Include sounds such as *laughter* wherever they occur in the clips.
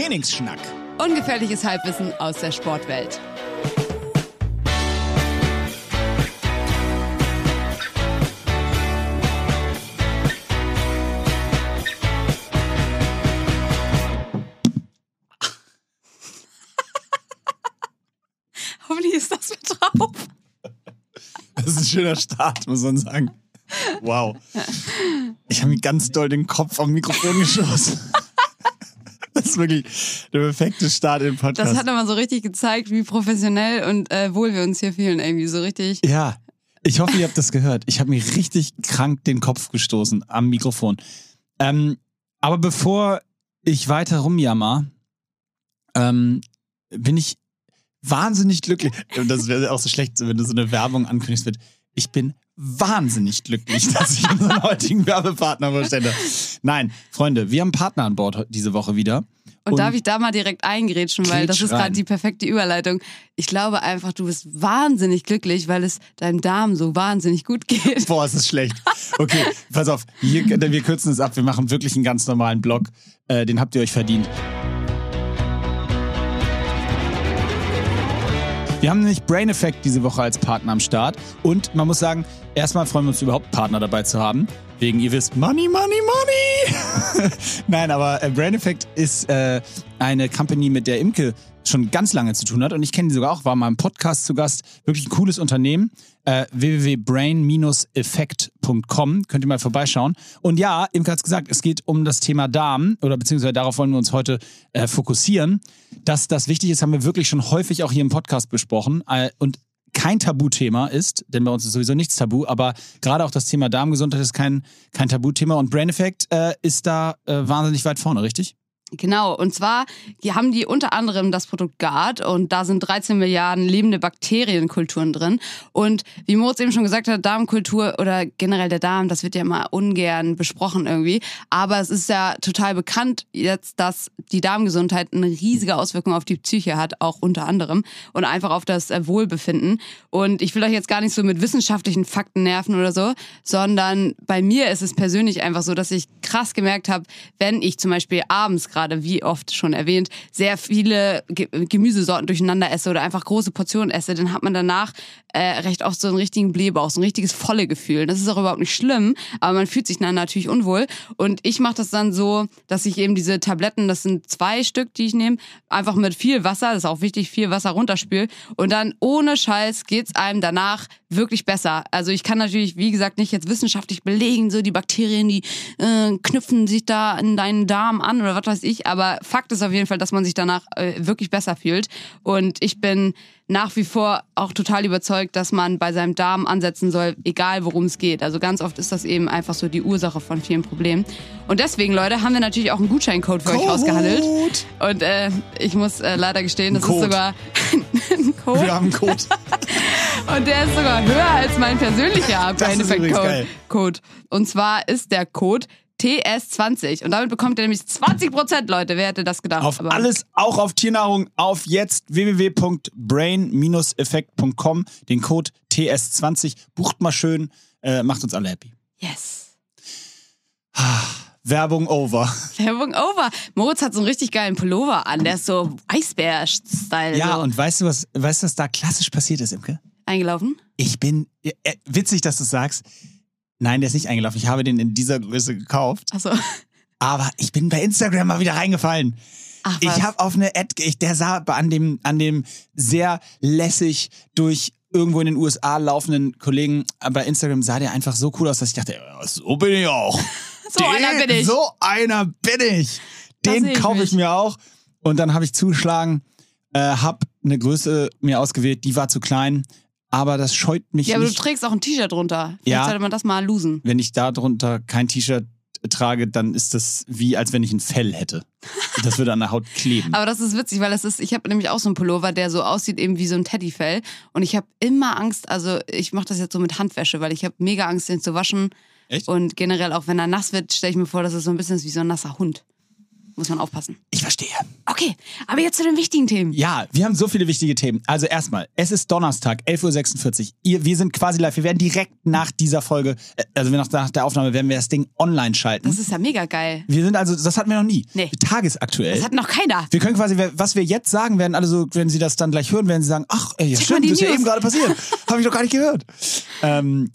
Trainingsschnack. Ungefährliches Halbwissen aus der Sportwelt. *laughs* Hoffentlich ist das mit drauf. Das ist ein schöner Start, muss man sagen. Wow. Ich habe mir ganz doll den Kopf am Mikrofon geschossen. Wirklich der perfekte Start im Podcast. Das hat nochmal so richtig gezeigt, wie professionell und äh, wohl wir uns hier fühlen. Irgendwie so richtig. Ja, ich hoffe, ihr habt das gehört. Ich habe mir richtig krank den Kopf gestoßen am Mikrofon. Ähm, aber bevor ich weiter rumjammer, ähm, bin ich wahnsinnig glücklich. Das wäre auch so schlecht, wenn du so eine Werbung ankündigst mit, ich bin wahnsinnig glücklich, *laughs* dass ich unseren heutigen Werbepartner vorstelle. Nein, Freunde, wir haben einen Partner an Bord diese Woche wieder. Und, darf ich da mal direkt eingrätschen, weil das ist gerade die perfekte Überleitung. Ich glaube einfach, du bist wahnsinnig glücklich, weil es deinem Darm so wahnsinnig gut geht. Boah, ist das schlecht. Okay, pass auf, hier, wir kürzen es ab. Wir machen wirklich einen ganz normalen Blog. Äh, den habt ihr euch verdient. Wir haben nämlich Brain Effect diese Woche als Partner am Start. Und man muss sagen, erstmal freuen wir uns überhaupt, Partner dabei zu haben. Wegen, ihr wisst, Money, Money, Money. *laughs* Nein, aber äh, Brain Effect ist äh, eine Company, mit der Imke schon ganz lange zu tun hat. Und ich kenne die sogar auch, war mal im Podcast zu Gast. Wirklich ein cooles Unternehmen. Äh, www.brain-effekt.com. Könnt ihr mal vorbeischauen. Und ja, Imke hat es gesagt, es geht um das Thema Darm. Oder beziehungsweise darauf wollen wir uns heute äh, fokussieren. Dass das wichtig ist, haben wir wirklich schon häufig auch hier im Podcast besprochen. Äh, und kein Tabuthema ist, denn bei uns ist sowieso nichts tabu, aber gerade auch das Thema Darmgesundheit ist kein, kein Tabuthema und Brain Effect äh, ist da äh, wahnsinnig weit vorne, richtig? Genau, und zwar haben die unter anderem das Produkt GARD und da sind 13 Milliarden lebende Bakterienkulturen drin. Und wie Moritz eben schon gesagt hat, Darmkultur oder generell der Darm, das wird ja immer ungern besprochen irgendwie. Aber es ist ja total bekannt jetzt, dass die Darmgesundheit eine riesige Auswirkung auf die Psyche hat, auch unter anderem und einfach auf das äh, Wohlbefinden. Und ich will euch jetzt gar nicht so mit wissenschaftlichen Fakten nerven oder so, sondern bei mir ist es persönlich einfach so, dass ich krass gemerkt habe, wenn ich zum Beispiel abends gerade, wie oft schon erwähnt, sehr viele Ge Gemüsesorten durcheinander esse oder einfach große Portionen esse, dann hat man danach äh, recht oft so einen richtigen Blähbauch, so ein richtiges volle Gefühl. Das ist auch überhaupt nicht schlimm, aber man fühlt sich dann natürlich unwohl. Und ich mache das dann so, dass ich eben diese Tabletten, das sind zwei Stück, die ich nehme, einfach mit viel Wasser, das ist auch wichtig, viel Wasser runterspül und dann ohne Scheiß geht's einem danach wirklich besser. Also ich kann natürlich, wie gesagt, nicht jetzt wissenschaftlich belegen, so die Bakterien, die äh, knüpfen sich da in deinen Darm an oder was weiß ich, aber Fakt ist auf jeden Fall, dass man sich danach äh, wirklich besser fühlt und ich bin nach wie vor auch total überzeugt, dass man bei seinem Darm ansetzen soll, egal worum es geht. Also ganz oft ist das eben einfach so die Ursache von vielen Problemen. Und deswegen, Leute, haben wir natürlich auch einen Gutscheincode für euch Code. ausgehandelt. Und äh, ich muss äh, leider gestehen, das ist sogar *laughs* ein Code. Wir haben einen Code. *laughs* Und der ist sogar höher als mein persönlicher Das Brain ist Effect übrigens Code. geil. Code. Und zwar ist der Code TS20. Und damit bekommt ihr nämlich 20%, Leute. Wer hätte das gedacht? Auf Aber- alles, auch auf Tiernahrung, auf jetzt www.brain-effekt.com, den Code TS20. Bucht mal schön, äh, macht uns alle happy. Yes. Werbung over. Werbung over. Moritz hat so einen richtig geilen Pullover an. Der ist so Eisbär-Style. Ja, so. und weißt du, was, weißt du, was da klassisch passiert ist, Imke? Eingelaufen? Ich bin, äh, witzig, dass du es sagst. Nein, der ist nicht eingelaufen. Ich habe den in dieser Größe gekauft. Achso. Aber ich bin bei Instagram mal wieder reingefallen. Ach, was? Ich habe auf eine Ad, ich, der sah an dem, an dem sehr lässig durch irgendwo in den USA laufenden Kollegen bei Instagram sah der einfach so cool aus, dass ich dachte, so bin ich auch. *laughs* So einer bin ich. So einer bin ich. Den ich kaufe ich mich. mir auch. Und dann habe ich zugeschlagen, äh, habe eine Größe mir ausgewählt, die war zu klein, aber das scheut mich ja, aber du nicht. trägst auch ein T-Shirt drunter. Vielleicht Ja. sollte man das mal losen. Wenn ich da drunter kein T-Shirt trage, dann ist das wie, als wenn ich ein Fell hätte. Das würde an der Haut kleben. *laughs* Aber das ist witzig, weil das ist, ich habe nämlich auch so einen Pullover, der so aussieht eben wie so ein Teddyfell. Und ich habe immer Angst, also ich mache das jetzt so mit Handwäsche, weil ich habe mega Angst, den zu waschen. Echt? Und generell auch wenn er nass wird, stelle ich mir vor, dass es so ein bisschen ist wie so ein nasser Hund. Muss man aufpassen. Ich verstehe. Okay, aber jetzt zu den wichtigen Themen. Ja, wir haben so viele wichtige Themen. Also erstmal, es ist Donnerstag, 11.46 Uhr. Ihr, wir sind quasi live. Wir werden direkt nach dieser Folge, äh, also nach, nach der Aufnahme, werden wir das Ding online schalten. Das ist ja mega geil. wir sind also, das hatten wir noch nie. Nee. Tagesaktuell. Das hat noch keiner. wir können quasi, was wir jetzt sagen, werden alle so, wenn sie das dann gleich hören, werden sie sagen, ach, ey, ja, stimmt, das ist ja eben gerade passiert. *laughs* Habe ich doch gar nicht gehört. Ähm,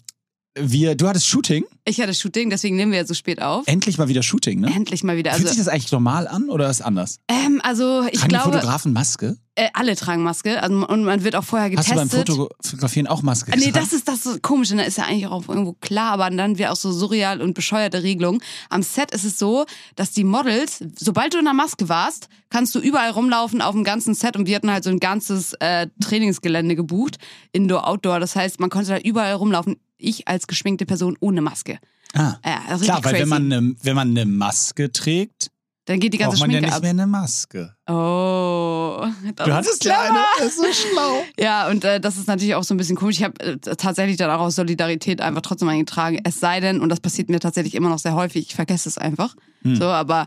wir, du hattest Shooting. Ich hatte Shooting, deswegen nehmen wir jetzt so spät auf. Endlich mal wieder Shooting, ne? Endlich mal wieder. Fühlt Also, sich das eigentlich normal an oder ist anders? ähm, also ich Tragen die glaube, Fotografen Maske? äh, alle tragen Maske also, und man wird auch vorher Hast du beim getestet. Fotografieren auch Maske Nee, getragen? das ist das so komisch, und da ist ja eigentlich auch irgendwo klar, aber dann wird auch so surreal und bescheuerte Regelung. Am Set ist es so, dass die Models, sobald du in der Maske warst, kannst du überall rumlaufen auf dem ganzen Set und wir hatten halt so ein ganzes äh, Trainingsgelände gebucht, Indoor, Outdoor. Das heißt, man konnte da überall rumlaufen. Ich als geschminkte Person ohne Maske. Ah. Ja, ist Klar, weil crazy. wenn man, ne, wenn man eine Maske trägt, dann geht die ganze braucht man ja Schminke nicht ab. mehr eine Maske. Oh, das Du ist hattest ja eine, das ist so schlau. *laughs* Ja, und äh, das ist natürlich auch so ein bisschen komisch. Ich habe äh, tatsächlich dann auch aus Solidarität einfach trotzdem eingetragen. Es sei denn, und das passiert mir tatsächlich immer noch sehr häufig, ich vergesse es einfach. Hm. So, aber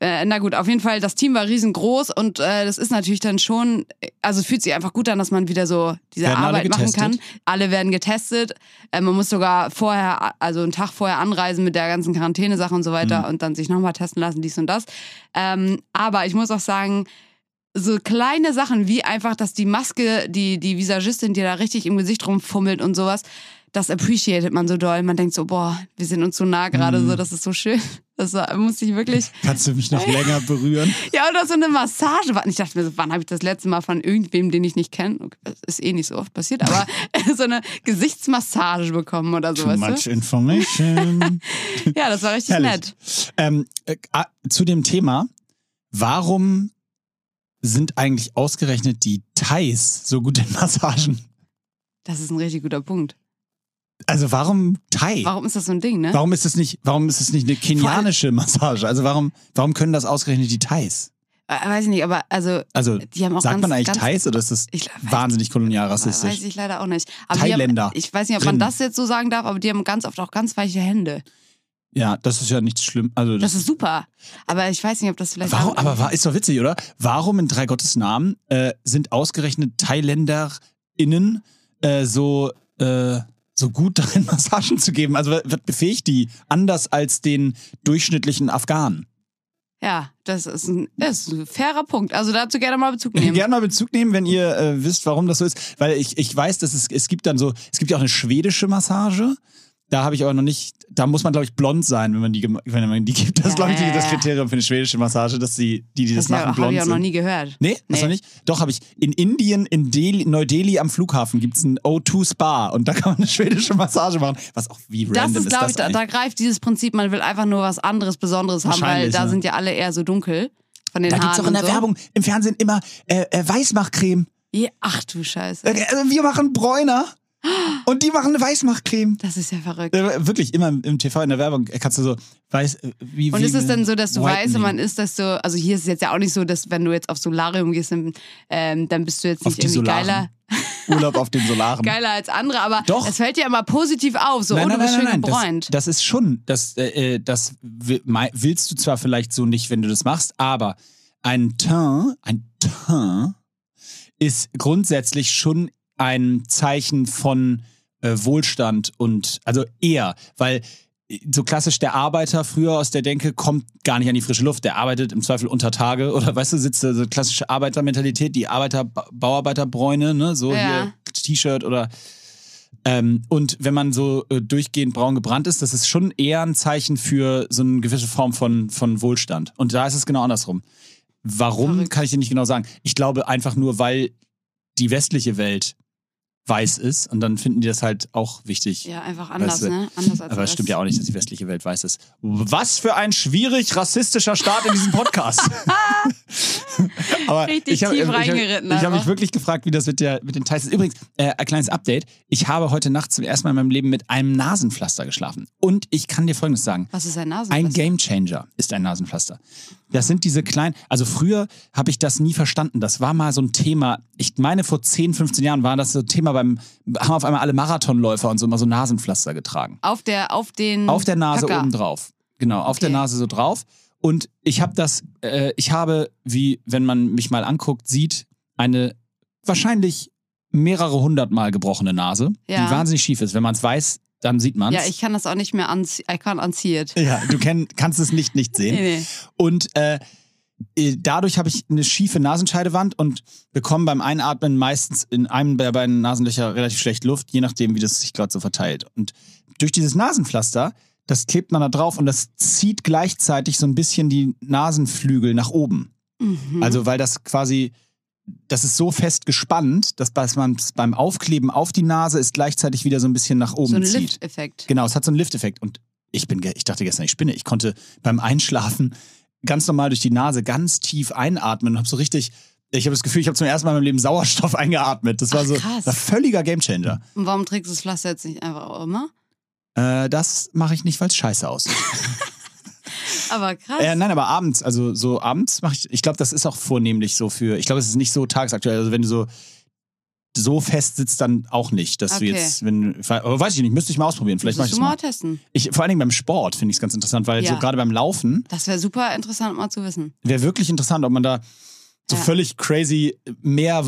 äh, na gut, auf jeden Fall, das Team war riesengroß und äh, das ist natürlich dann schon, also fühlt sich einfach gut an, dass man wieder so diese Werden Arbeit machen kann. Alle werden getestet. Äh, man muss sogar vorher, also einen Tag vorher anreisen mit der ganzen Quarantänesache und so weiter Hm. und dann sich nochmal testen lassen, dies und das. Ähm, aber ich muss auch sagen, so kleine Sachen wie einfach, dass die Maske, die, die Visagistin, die da richtig im Gesicht rumfummelt und sowas, das appreciated man so doll. Man denkt so, boah, wir sind uns so nah gerade, Mhm. so, das ist so schön. Das war, musste ich wirklich. Kannst du mich noch länger *laughs* berühren? Ja, oder so eine Massage. Ich dachte mir so, wann habe ich das letzte Mal von irgendwem, den ich nicht kenne? Okay, ist eh nicht so oft passiert, aber *laughs* *laughs* so eine Gesichtsmassage bekommen oder so, Too much information. Ja, das war richtig Herrlich. nett. ähm, äh, ah, zu dem Thema, warum sind eigentlich ausgerechnet die Thais so gut in Massagen? Das ist ein richtig guter Punkt. Also warum Thai? Warum ist das so ein Ding, ne? Warum ist es nicht, warum ist es nicht eine kenianische Massage? Also warum, warum können das ausgerechnet die Thais? Äh, weiß ich nicht, aber also, Also die haben auch sagt ganz, man eigentlich ganz, Thais oder ist das Ich weiß- wahnsinnig kolonial Weiß ich leider auch nicht. Aber Thailänder. Haben, ich weiß nicht, ob man das jetzt so sagen darf, aber die haben ganz oft auch ganz weiche Hände. Ja, das ist ja nichts schlimm. Also Das ist super. Aber ich weiß nicht, ob das vielleicht. warum, aber war, ist doch witzig, oder? Warum in drei Gottes Namen äh, sind ausgerechnet ThailänderInnen äh, so, äh, so gut darin, *laughs* Massagen zu geben? Also was befähigt die anders als den durchschnittlichen Afghanen? Ja, das ist ein, das ist ein fairer Punkt. Also dazu gerne mal Bezug nehmen. *laughs* Gerne mal Bezug nehmen, wenn ihr äh, wisst, warum das so ist. Weil ich, ich weiß, dass es, es gibt dann so, es gibt ja auch eine schwedische Massage. Da habe ich aber noch nicht, da muss man, glaube ich, blond sein, wenn man die, wenn man die gibt. Das ist, glaube ich, die- das Ja. Kriterium für eine schwedische Massage, dass die, die, die das, das ja, machen, habe blond ich auch sind. noch nie gehört. Nee, hast Nee. du nicht? Doch, habe ich. In Indien, in Delhi, Neu-Delhi am Flughafen gibt es ein O2 Spa und da kann man eine schwedische Massage machen. Was auch wie Das random ist, glaube das ich, da, da greift dieses Prinzip, man will einfach nur was anderes, Besonderes haben, weil da ja. sind ja alle eher so dunkel von den Da Haaren. gibt es auch in der so. Werbung im Fernsehen immer äh, äh, Weißmachcreme. Ja, ach du Scheiße. Äh, also wir machen Bräuner und die machen eine Weißmachcreme. Das ist ja verrückt. Äh, wirklich, immer im, im TV in der Werbung kannst du so, weiß, äh, wie Und ist es dann so, dass du weißt, Whitening. man ist das so, also hier ist es jetzt ja auch nicht so, dass wenn du jetzt auf Solarium gehst, dann, ähm, dann bist du jetzt nicht irgendwie Solaren. geiler, Urlaub auf den Solaren. *laughs* geiler als andere, aber Doch. es fällt dir immer positiv auf, so, oh, du bist schön gebräunt. Das, das ist schon, das, äh, äh, das willst du zwar vielleicht so nicht, wenn du das machst, aber ein Teint, ein Teint ist grundsätzlich schon ein Zeichen von äh, Wohlstand und also eher, weil äh, so klassisch der Arbeiter früher aus der Denke kommt gar nicht an die frische Luft. Der arbeitet im Zweifel unter Tage *laughs* oder weißt du, sitzt da so klassische Arbeitermentalität, die Arbeiter, Ba- Bauarbeiterbräune, ne, so Ja. hier T-Shirt oder ähm, und wenn man so äh, durchgehend braun gebrannt ist, das ist schon eher ein Zeichen für so eine gewisse Form von, von Wohlstand. Und da ist es genau andersrum. Warum, Verrückt. kann ich dir nicht genau sagen. Ich glaube einfach nur, weil die westliche Welt weiß ist und dann finden die das halt auch wichtig. Ja, einfach anders, Weißt du, ne? Anders als Aber es stimmt ja auch nicht, dass die westliche Welt weiß ist. Was für ein schwierig rassistischer Start in diesem Podcast. *laughs* Aber Richtig ich hab, tief ich reingeritten Ich habe mich wirklich gefragt, wie das mit, der, mit den Teils ist. Übrigens, äh, ein kleines Update. Ich habe heute Nacht zum ersten Mal in meinem Leben mit einem Nasenpflaster geschlafen. Und ich kann dir Folgendes sagen. Was ist ein Ein Nasenpflaster? Gamechanger ist ein Nasenpflaster. Das sind diese kleinen, also früher habe ich das nie verstanden. Das war mal so ein Thema, ich meine vor 10, 15 Jahren war das so ein Thema beim, haben auf einmal alle Marathonläufer und so immer so Nasenpflaster getragen. Auf der, auf den Auf der Nase Höcker. oben drauf. Genau, auf der Okay. Nase so drauf. Und ich habe das, äh, ich habe, wie wenn man mich mal anguckt, sieht, eine wahrscheinlich mehrere hundert Mal gebrochene Nase, Ja. die wahnsinnig schief ist. Wenn man es weiß, dann sieht man es. Ja, ich kann das auch nicht mehr anziehen. I can't unsee it. Ja, du kannst es nicht nicht sehen. Nee, nee. Und äh, äh, dadurch habe ich eine schiefe Nasenscheidewand und bekomme beim Einatmen meistens in einem der beiden Nasenlöcher relativ schlecht Luft, je nachdem, wie das sich gerade so verteilt. Und durch dieses Nasenpflaster, das klebt man da drauf und das zieht gleichzeitig so ein bisschen die Nasenflügel nach oben. Mhm. Also weil das quasi, das ist so fest gespannt, dass man beim Aufkleben auf die Nase es gleichzeitig wieder so ein bisschen nach oben so ein zieht. Lift-Effekt. Genau, es hat so einen Lifteffekt. Und ich bin, ich dachte gestern, ich spinne. Ich konnte beim Einschlafen ganz normal durch die Nase ganz tief einatmen und habe so richtig, ich habe das Gefühl, ich habe zum ersten Mal in meinem Leben Sauerstoff *laughs* eingeatmet. Das war Ach, so ein völliger Gamechanger. Und warum trägst du das Pflaster jetzt nicht einfach auch immer? Äh, das mache ich nicht, weil es scheiße aussieht. *laughs* Aber krass. äh, nein, aber abends, also so abends mache ich, ich glaube, das ist auch vornehmlich so für, ich glaube, es ist nicht so tagesaktuell. Also wenn du so so fest sitzt, dann auch nicht, dass Okay. du jetzt, wenn, aber weiß ich nicht, müsste ich mal ausprobieren. Vielleicht mache ich das mal. mal testen. Ich, vor allen Dingen beim Sport finde ich es ganz interessant, weil Ja. so gerade beim Laufen Das wäre super interessant mal zu wissen. wäre wirklich interessant, ob man da so Ja. völlig crazy mehr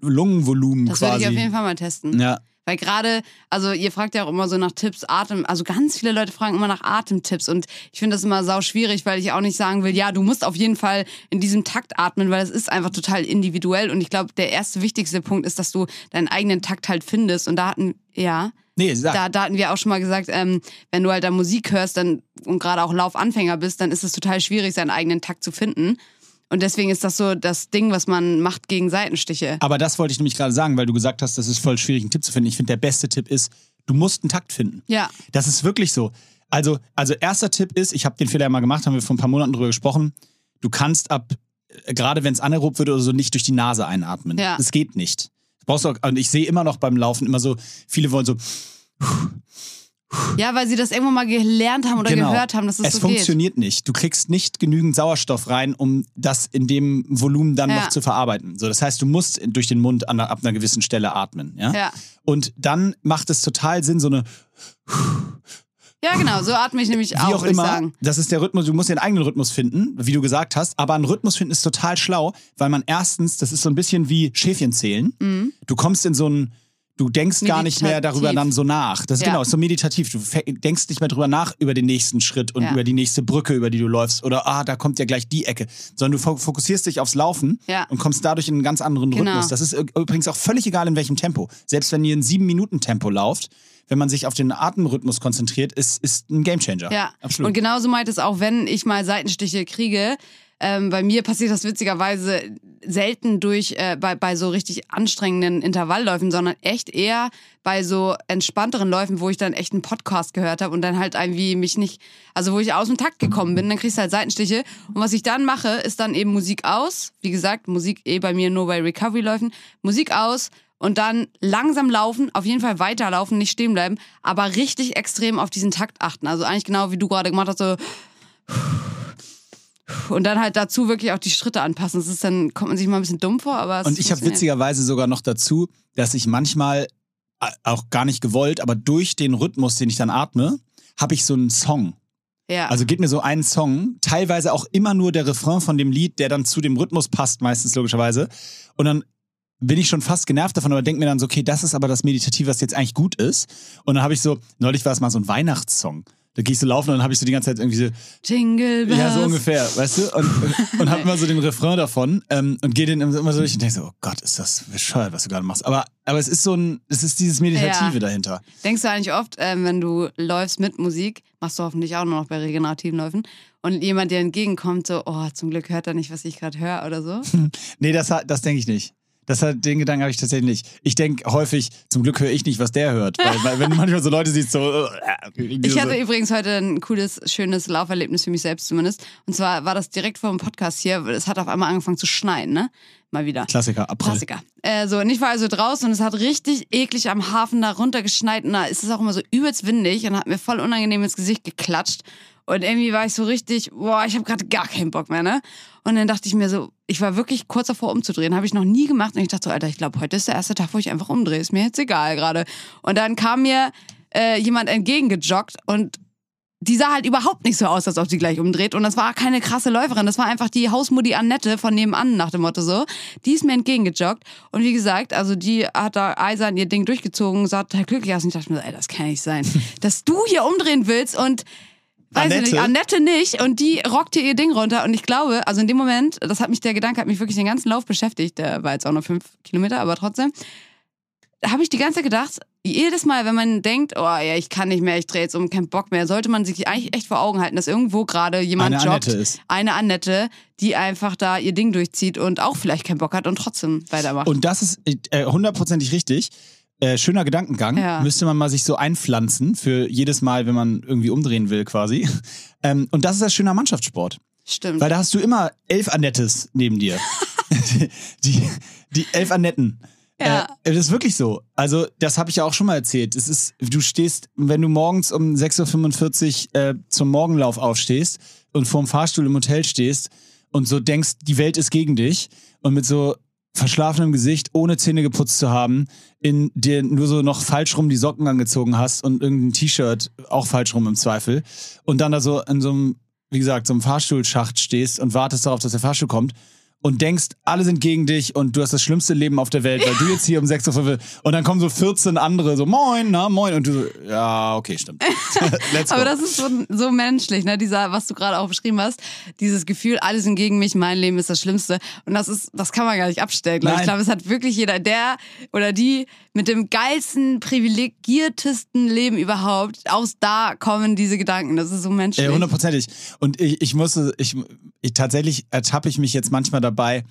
Lungenvolumen Das würde quasi. ich auf jeden Fall mal testen. ja, Weil gerade, also ihr fragt ja auch immer so nach Tipps, Atem, also ganz viele Leute fragen immer nach Atemtipps und ich finde das immer sau schwierig, weil ich auch nicht sagen will, ja, du musst auf jeden Fall in diesem Takt atmen, weil es ist einfach total individuell und ich glaube, der erste wichtigste Punkt ist, dass du deinen eigenen Takt halt findest und da hatten, ja, nee, sag. da, da hatten wir auch schon mal gesagt, ähm, wenn du halt da Musik hörst dann, und gerade auch Laufanfänger bist, dann ist es total schwierig, seinen eigenen Takt zu finden. Und deswegen ist das so das Ding, was man macht gegen Seitenstiche. aber das wollte ich nämlich gerade sagen, weil du gesagt hast, das ist voll schwierig, einen Tipp zu finden. Ich finde, der beste Tipp ist, du musst einen Takt finden. Ja, Das ist wirklich so. Also, also erster Tipp ist, ich habe den Fehler ja mal gemacht, haben wir vor ein paar Monaten drüber gesprochen. Du kannst ab, äh, gerade wenn es anaerob wird oder so, nicht durch die Nase einatmen. Ja. Das geht nicht. Du brauchst auch, und ich sehe immer noch beim Laufen immer so, viele wollen so, ja, weil sie das irgendwo mal gelernt haben oder Genau. gehört haben, dass es es so funktioniert nicht. Du kriegst nicht genügend Sauerstoff rein, um das in dem Volumen dann Ja. noch zu verarbeiten. So, das heißt, du musst durch den Mund an, ab einer gewissen Stelle atmen. Ja? geht. Ja. Und dann macht es total Sinn, so eine, ja, genau, so atme ich nämlich wie auch, auch würde ich immer, sagen. das ist der Rhythmus, du musst den eigenen Rhythmus finden, wie du gesagt hast, aber einen Rhythmus finden ist total schlau, weil man erstens, das ist so ein bisschen wie Schäfchen zählen. Mhm. Du kommst in so ein, du denkst gar nicht mehr Meditativ. darüber dann so nach. Das ist Ja. genau, ist so meditativ. Du denkst nicht mehr drüber nach über den nächsten Schritt und Ja. über die nächste Brücke, über die du läufst oder ah, da kommt ja gleich die Ecke, sondern du fo- fokussierst dich aufs Laufen Ja. und kommst dadurch in einen ganz anderen Genau. Rhythmus. Das ist übrigens auch völlig egal in welchem Tempo. Selbst wenn ihr in sieben Minuten Tempo lauft, wenn man sich auf den Atemrhythmus konzentriert, ist, ist ein Gamechanger. Ja, absolut. und genauso meint es auch, wenn ich mal Seitenstiche kriege. Ähm, bei mir passiert das witzigerweise selten durch äh, bei, bei so richtig anstrengenden Intervallläufen, sondern echt eher bei so entspannteren Läufen, wo ich dann echt einen Podcast gehört habe und dann halt irgendwie mich nicht, also wo ich aus dem Takt gekommen bin, dann kriegst du halt Seitenstiche. Und was ich dann mache, ist dann eben Musik aus. Wie gesagt, Musik eh bei mir nur bei Recovery-Läufen. Musik aus und dann langsam laufen, auf jeden Fall weiterlaufen, nicht stehen bleiben, aber richtig extrem auf diesen Takt achten. Also eigentlich genau wie du gerade gemacht hast, so und dann halt dazu wirklich auch die Schritte anpassen. Das ist dann, kommt man sich mal ein bisschen dumm vor, aber es Und ich habe witzigerweise sogar noch dazu, dass ich manchmal, äh, auch gar nicht gewollt, aber durch den Rhythmus, den ich dann atme, habe ich so einen Song. Ja. Also geht mir so einen Song, teilweise auch immer nur der Refrain von dem Lied, der dann zu dem Rhythmus passt, meistens logischerweise. Und dann bin ich schon fast genervt davon, aber denke mir dann so, okay, das ist aber das Meditative, was jetzt eigentlich gut ist. Und dann habe ich so, neulich war es mal so ein Weihnachtssong. Da gehst du laufen und dann habe ich so die ganze Zeit irgendwie so, Jingle Bells. ja, so ungefähr, weißt du? Und, und, und hab *laughs* immer so den Refrain davon ähm, und gehe den immer so durch und denke so, oh Gott, ist das bescheuert, was du gerade machst. Aber, aber es ist so ein, es ist dieses Meditative Ja. dahinter. Denkst du eigentlich oft, ähm, wenn du läufst mit Musik, machst du hoffentlich auch nur noch bei regenerativen Läufen, und jemand dir entgegenkommt, so, oh, zum Glück hört er nicht, was ich gerade höre oder so. *laughs* Nee, das, das denke ich nicht. Das hat, den Gedanken habe ich tatsächlich nicht. Ich denke häufig, zum Glück höre ich nicht, was der hört. Weil, weil wenn du manchmal so Leute siehst, so. Äh, Ich hatte übrigens heute ein cooles, schönes Lauferlebnis für mich selbst zumindest. Und zwar war das direkt vor dem Podcast hier. Es hat auf einmal angefangen zu schneien, ne? Mal wieder. Klassiker, April. Klassiker. Äh, so, und ich war also draußen und es hat richtig eklig am Hafen da runtergeschneit und da ist es auch immer so übelst windig und hat mir voll unangenehm ins Gesicht geklatscht. Und irgendwie war ich so richtig, boah, ich habe gerade gar keinen Bock mehr, ne? Und dann dachte ich mir so, ich war wirklich kurz davor umzudrehen, habe ich noch nie gemacht und ich dachte so, Alter, ich glaube, heute ist der erste Tag, wo ich einfach umdrehe, ist mir jetzt egal gerade. Und dann kam mir äh, jemand entgegengejoggt und die sah halt überhaupt nicht so aus, als ob sie gleich umdreht. Und das war keine krasse Läuferin. Das war einfach die Hausmutti Annette von nebenan, nach dem Motto so. Die ist mir entgegengejoggt. Und wie gesagt, also die hat da eisern ihr Ding durchgezogen, sah total glücklich aus. Und ich dachte mir, ey, das kann nicht sein. *laughs* Dass du hier umdrehen willst und Weiß Annette? ich nicht, Annette nicht und die rockte ihr Ding runter und ich glaube, also in dem Moment, das hat mich, der Gedanke hat mich wirklich den ganzen Lauf beschäftigt, der war jetzt auch nur fünf Kilometer, aber trotzdem, da habe ich die ganze Zeit gedacht, jedes Mal, wenn man denkt, oh ja, ich kann nicht mehr, ich drehe jetzt um, keinen Bock mehr, sollte man sich eigentlich echt vor Augen halten, dass irgendwo gerade jemand Eine joggt, Annette ist. eine Annette, die einfach da ihr Ding durchzieht und auch vielleicht keinen Bock hat und trotzdem weitermacht. Und das ist äh, hundertprozentig richtig. Äh, schöner Gedankengang. Ja. Müsste man mal sich so einpflanzen für jedes Mal, wenn man irgendwie umdrehen will, quasi. Ähm, und das ist das schöner Mannschaftssport. Stimmt. Weil da hast du immer elf Annettes neben dir. *laughs* *laughs* die, die elf Annetten. Ja. Äh, das ist wirklich so. Also, das habe ich ja auch schon mal erzählt. Es ist, du stehst, wenn du morgens um 6.45 Uhr äh, zum Morgenlauf aufstehst und vorm Fahrstuhl im Hotel stehst und so denkst, die Welt ist gegen dich und mit so verschlafenem Gesicht, ohne Zähne geputzt zu haben, in dir nur so noch falsch rum die Socken angezogen hast und irgendein T-Shirt auch falsch rum im Zweifel und dann da so in so einem, wie gesagt, so einem Fahrstuhlschacht stehst und wartest darauf, dass der Fahrstuhl kommt und denkst, alle sind gegen dich und du hast das schlimmste Leben auf der Welt, weil du jetzt hier um 6 Uhr und dann kommen so 14 andere so, moin, na, moin und du so, ja, okay, stimmt. *laughs* Aber das ist so, so menschlich, ne? Dieser, was du gerade auch beschrieben hast, dieses Gefühl, alle sind gegen mich, mein Leben ist das Schlimmste. Und das ist, das kann man gar nicht abstellen. glaub Ich Nein. glaube, es hat wirklich jeder, der oder die mit dem geilsten, privilegiertesten Leben überhaupt, aus da kommen diese Gedanken. Das ist so menschlich. Ja, hundertprozentig. Und ich, ich musste, ich, ich tatsächlich ertappe ich mich jetzt manchmal dabei,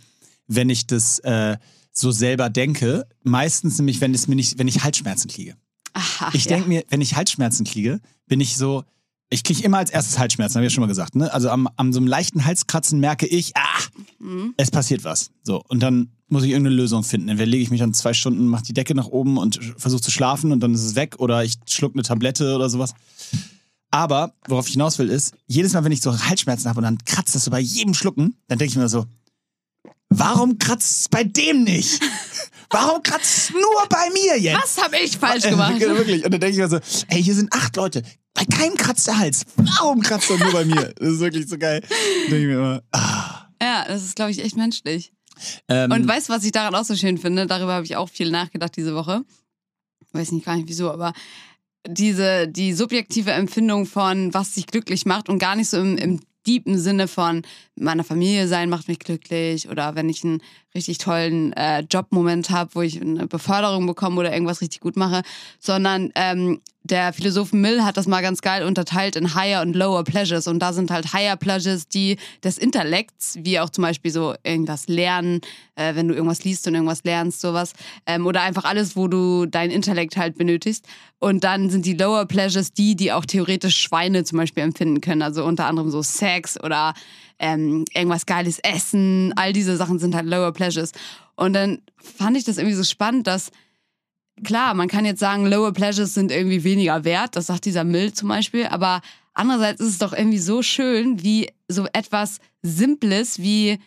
wenn ich das äh, so selber denke. Meistens nämlich, wenn es mir nicht, wenn ich Halsschmerzen kriege. Aha, Ich ja. denke mir, wenn ich Halsschmerzen kriege, bin ich so, ich kriege immer als erstes Halsschmerzen, habe ich ja schon mal gesagt. Ne? Also am, am so einem leichten Halskratzen merke ich, ah, Mhm. es passiert was. So, und dann muss ich irgendeine Lösung finden. Entweder lege ich mich dann zwei Stunden, mache die Decke nach oben und versuche zu schlafen und dann ist es weg oder ich schluck eine Tablette oder sowas. Aber worauf ich hinaus will, ist, jedes Mal, wenn ich so Halsschmerzen habe und dann kratzt das so bei jedem Schlucken, dann denke ich mir so, warum kratzt es bei dem nicht? Warum kratzt es nur bei mir jetzt? Was habe ich falsch Äh, gemacht? *laughs* Wirklich. Und dann denke ich mir so, ey, hier sind acht Leute. Bei keinem kratzt der Hals. Warum kratzt er nur bei mir? Das ist wirklich so geil. Denke ich mir immer, ah. Ja, das ist, glaube ich, echt menschlich. Ähm, Und weißt du, was ich daran auch so schön finde? Darüber habe ich auch viel nachgedacht diese Woche. Weiß nicht gar nicht wieso, aber diese, die subjektive Empfindung von, was dich glücklich macht und gar nicht so im, im deepen Sinne von meiner Familie sein macht mich glücklich oder wenn ich einen richtig tollen äh, Jobmoment habe, wo ich eine Beförderung bekomme oder irgendwas richtig gut mache, sondern ähm, der Philosoph Mill hat das mal ganz geil unterteilt in Higher und Lower Pleasures. Und da sind halt Higher Pleasures die des Intellekts, wie auch zum Beispiel so irgendwas lernen, äh, wenn du irgendwas liest und irgendwas lernst, sowas ähm, oder einfach alles, wo du dein Intellekt halt benötigst. Und dann sind die Lower Pleasures die, die auch theoretisch Schweine zum Beispiel empfinden können, also unter anderem so Sex oder ähm, irgendwas geiles Essen, all diese Sachen sind halt Lower Pleasures und dann fand ich das irgendwie so spannend, dass klar, man kann jetzt sagen, Lower Pleasures sind irgendwie weniger wert, das sagt dieser Mill zum Beispiel, aber andererseits ist es doch irgendwie so schön, wie so etwas Simples wie,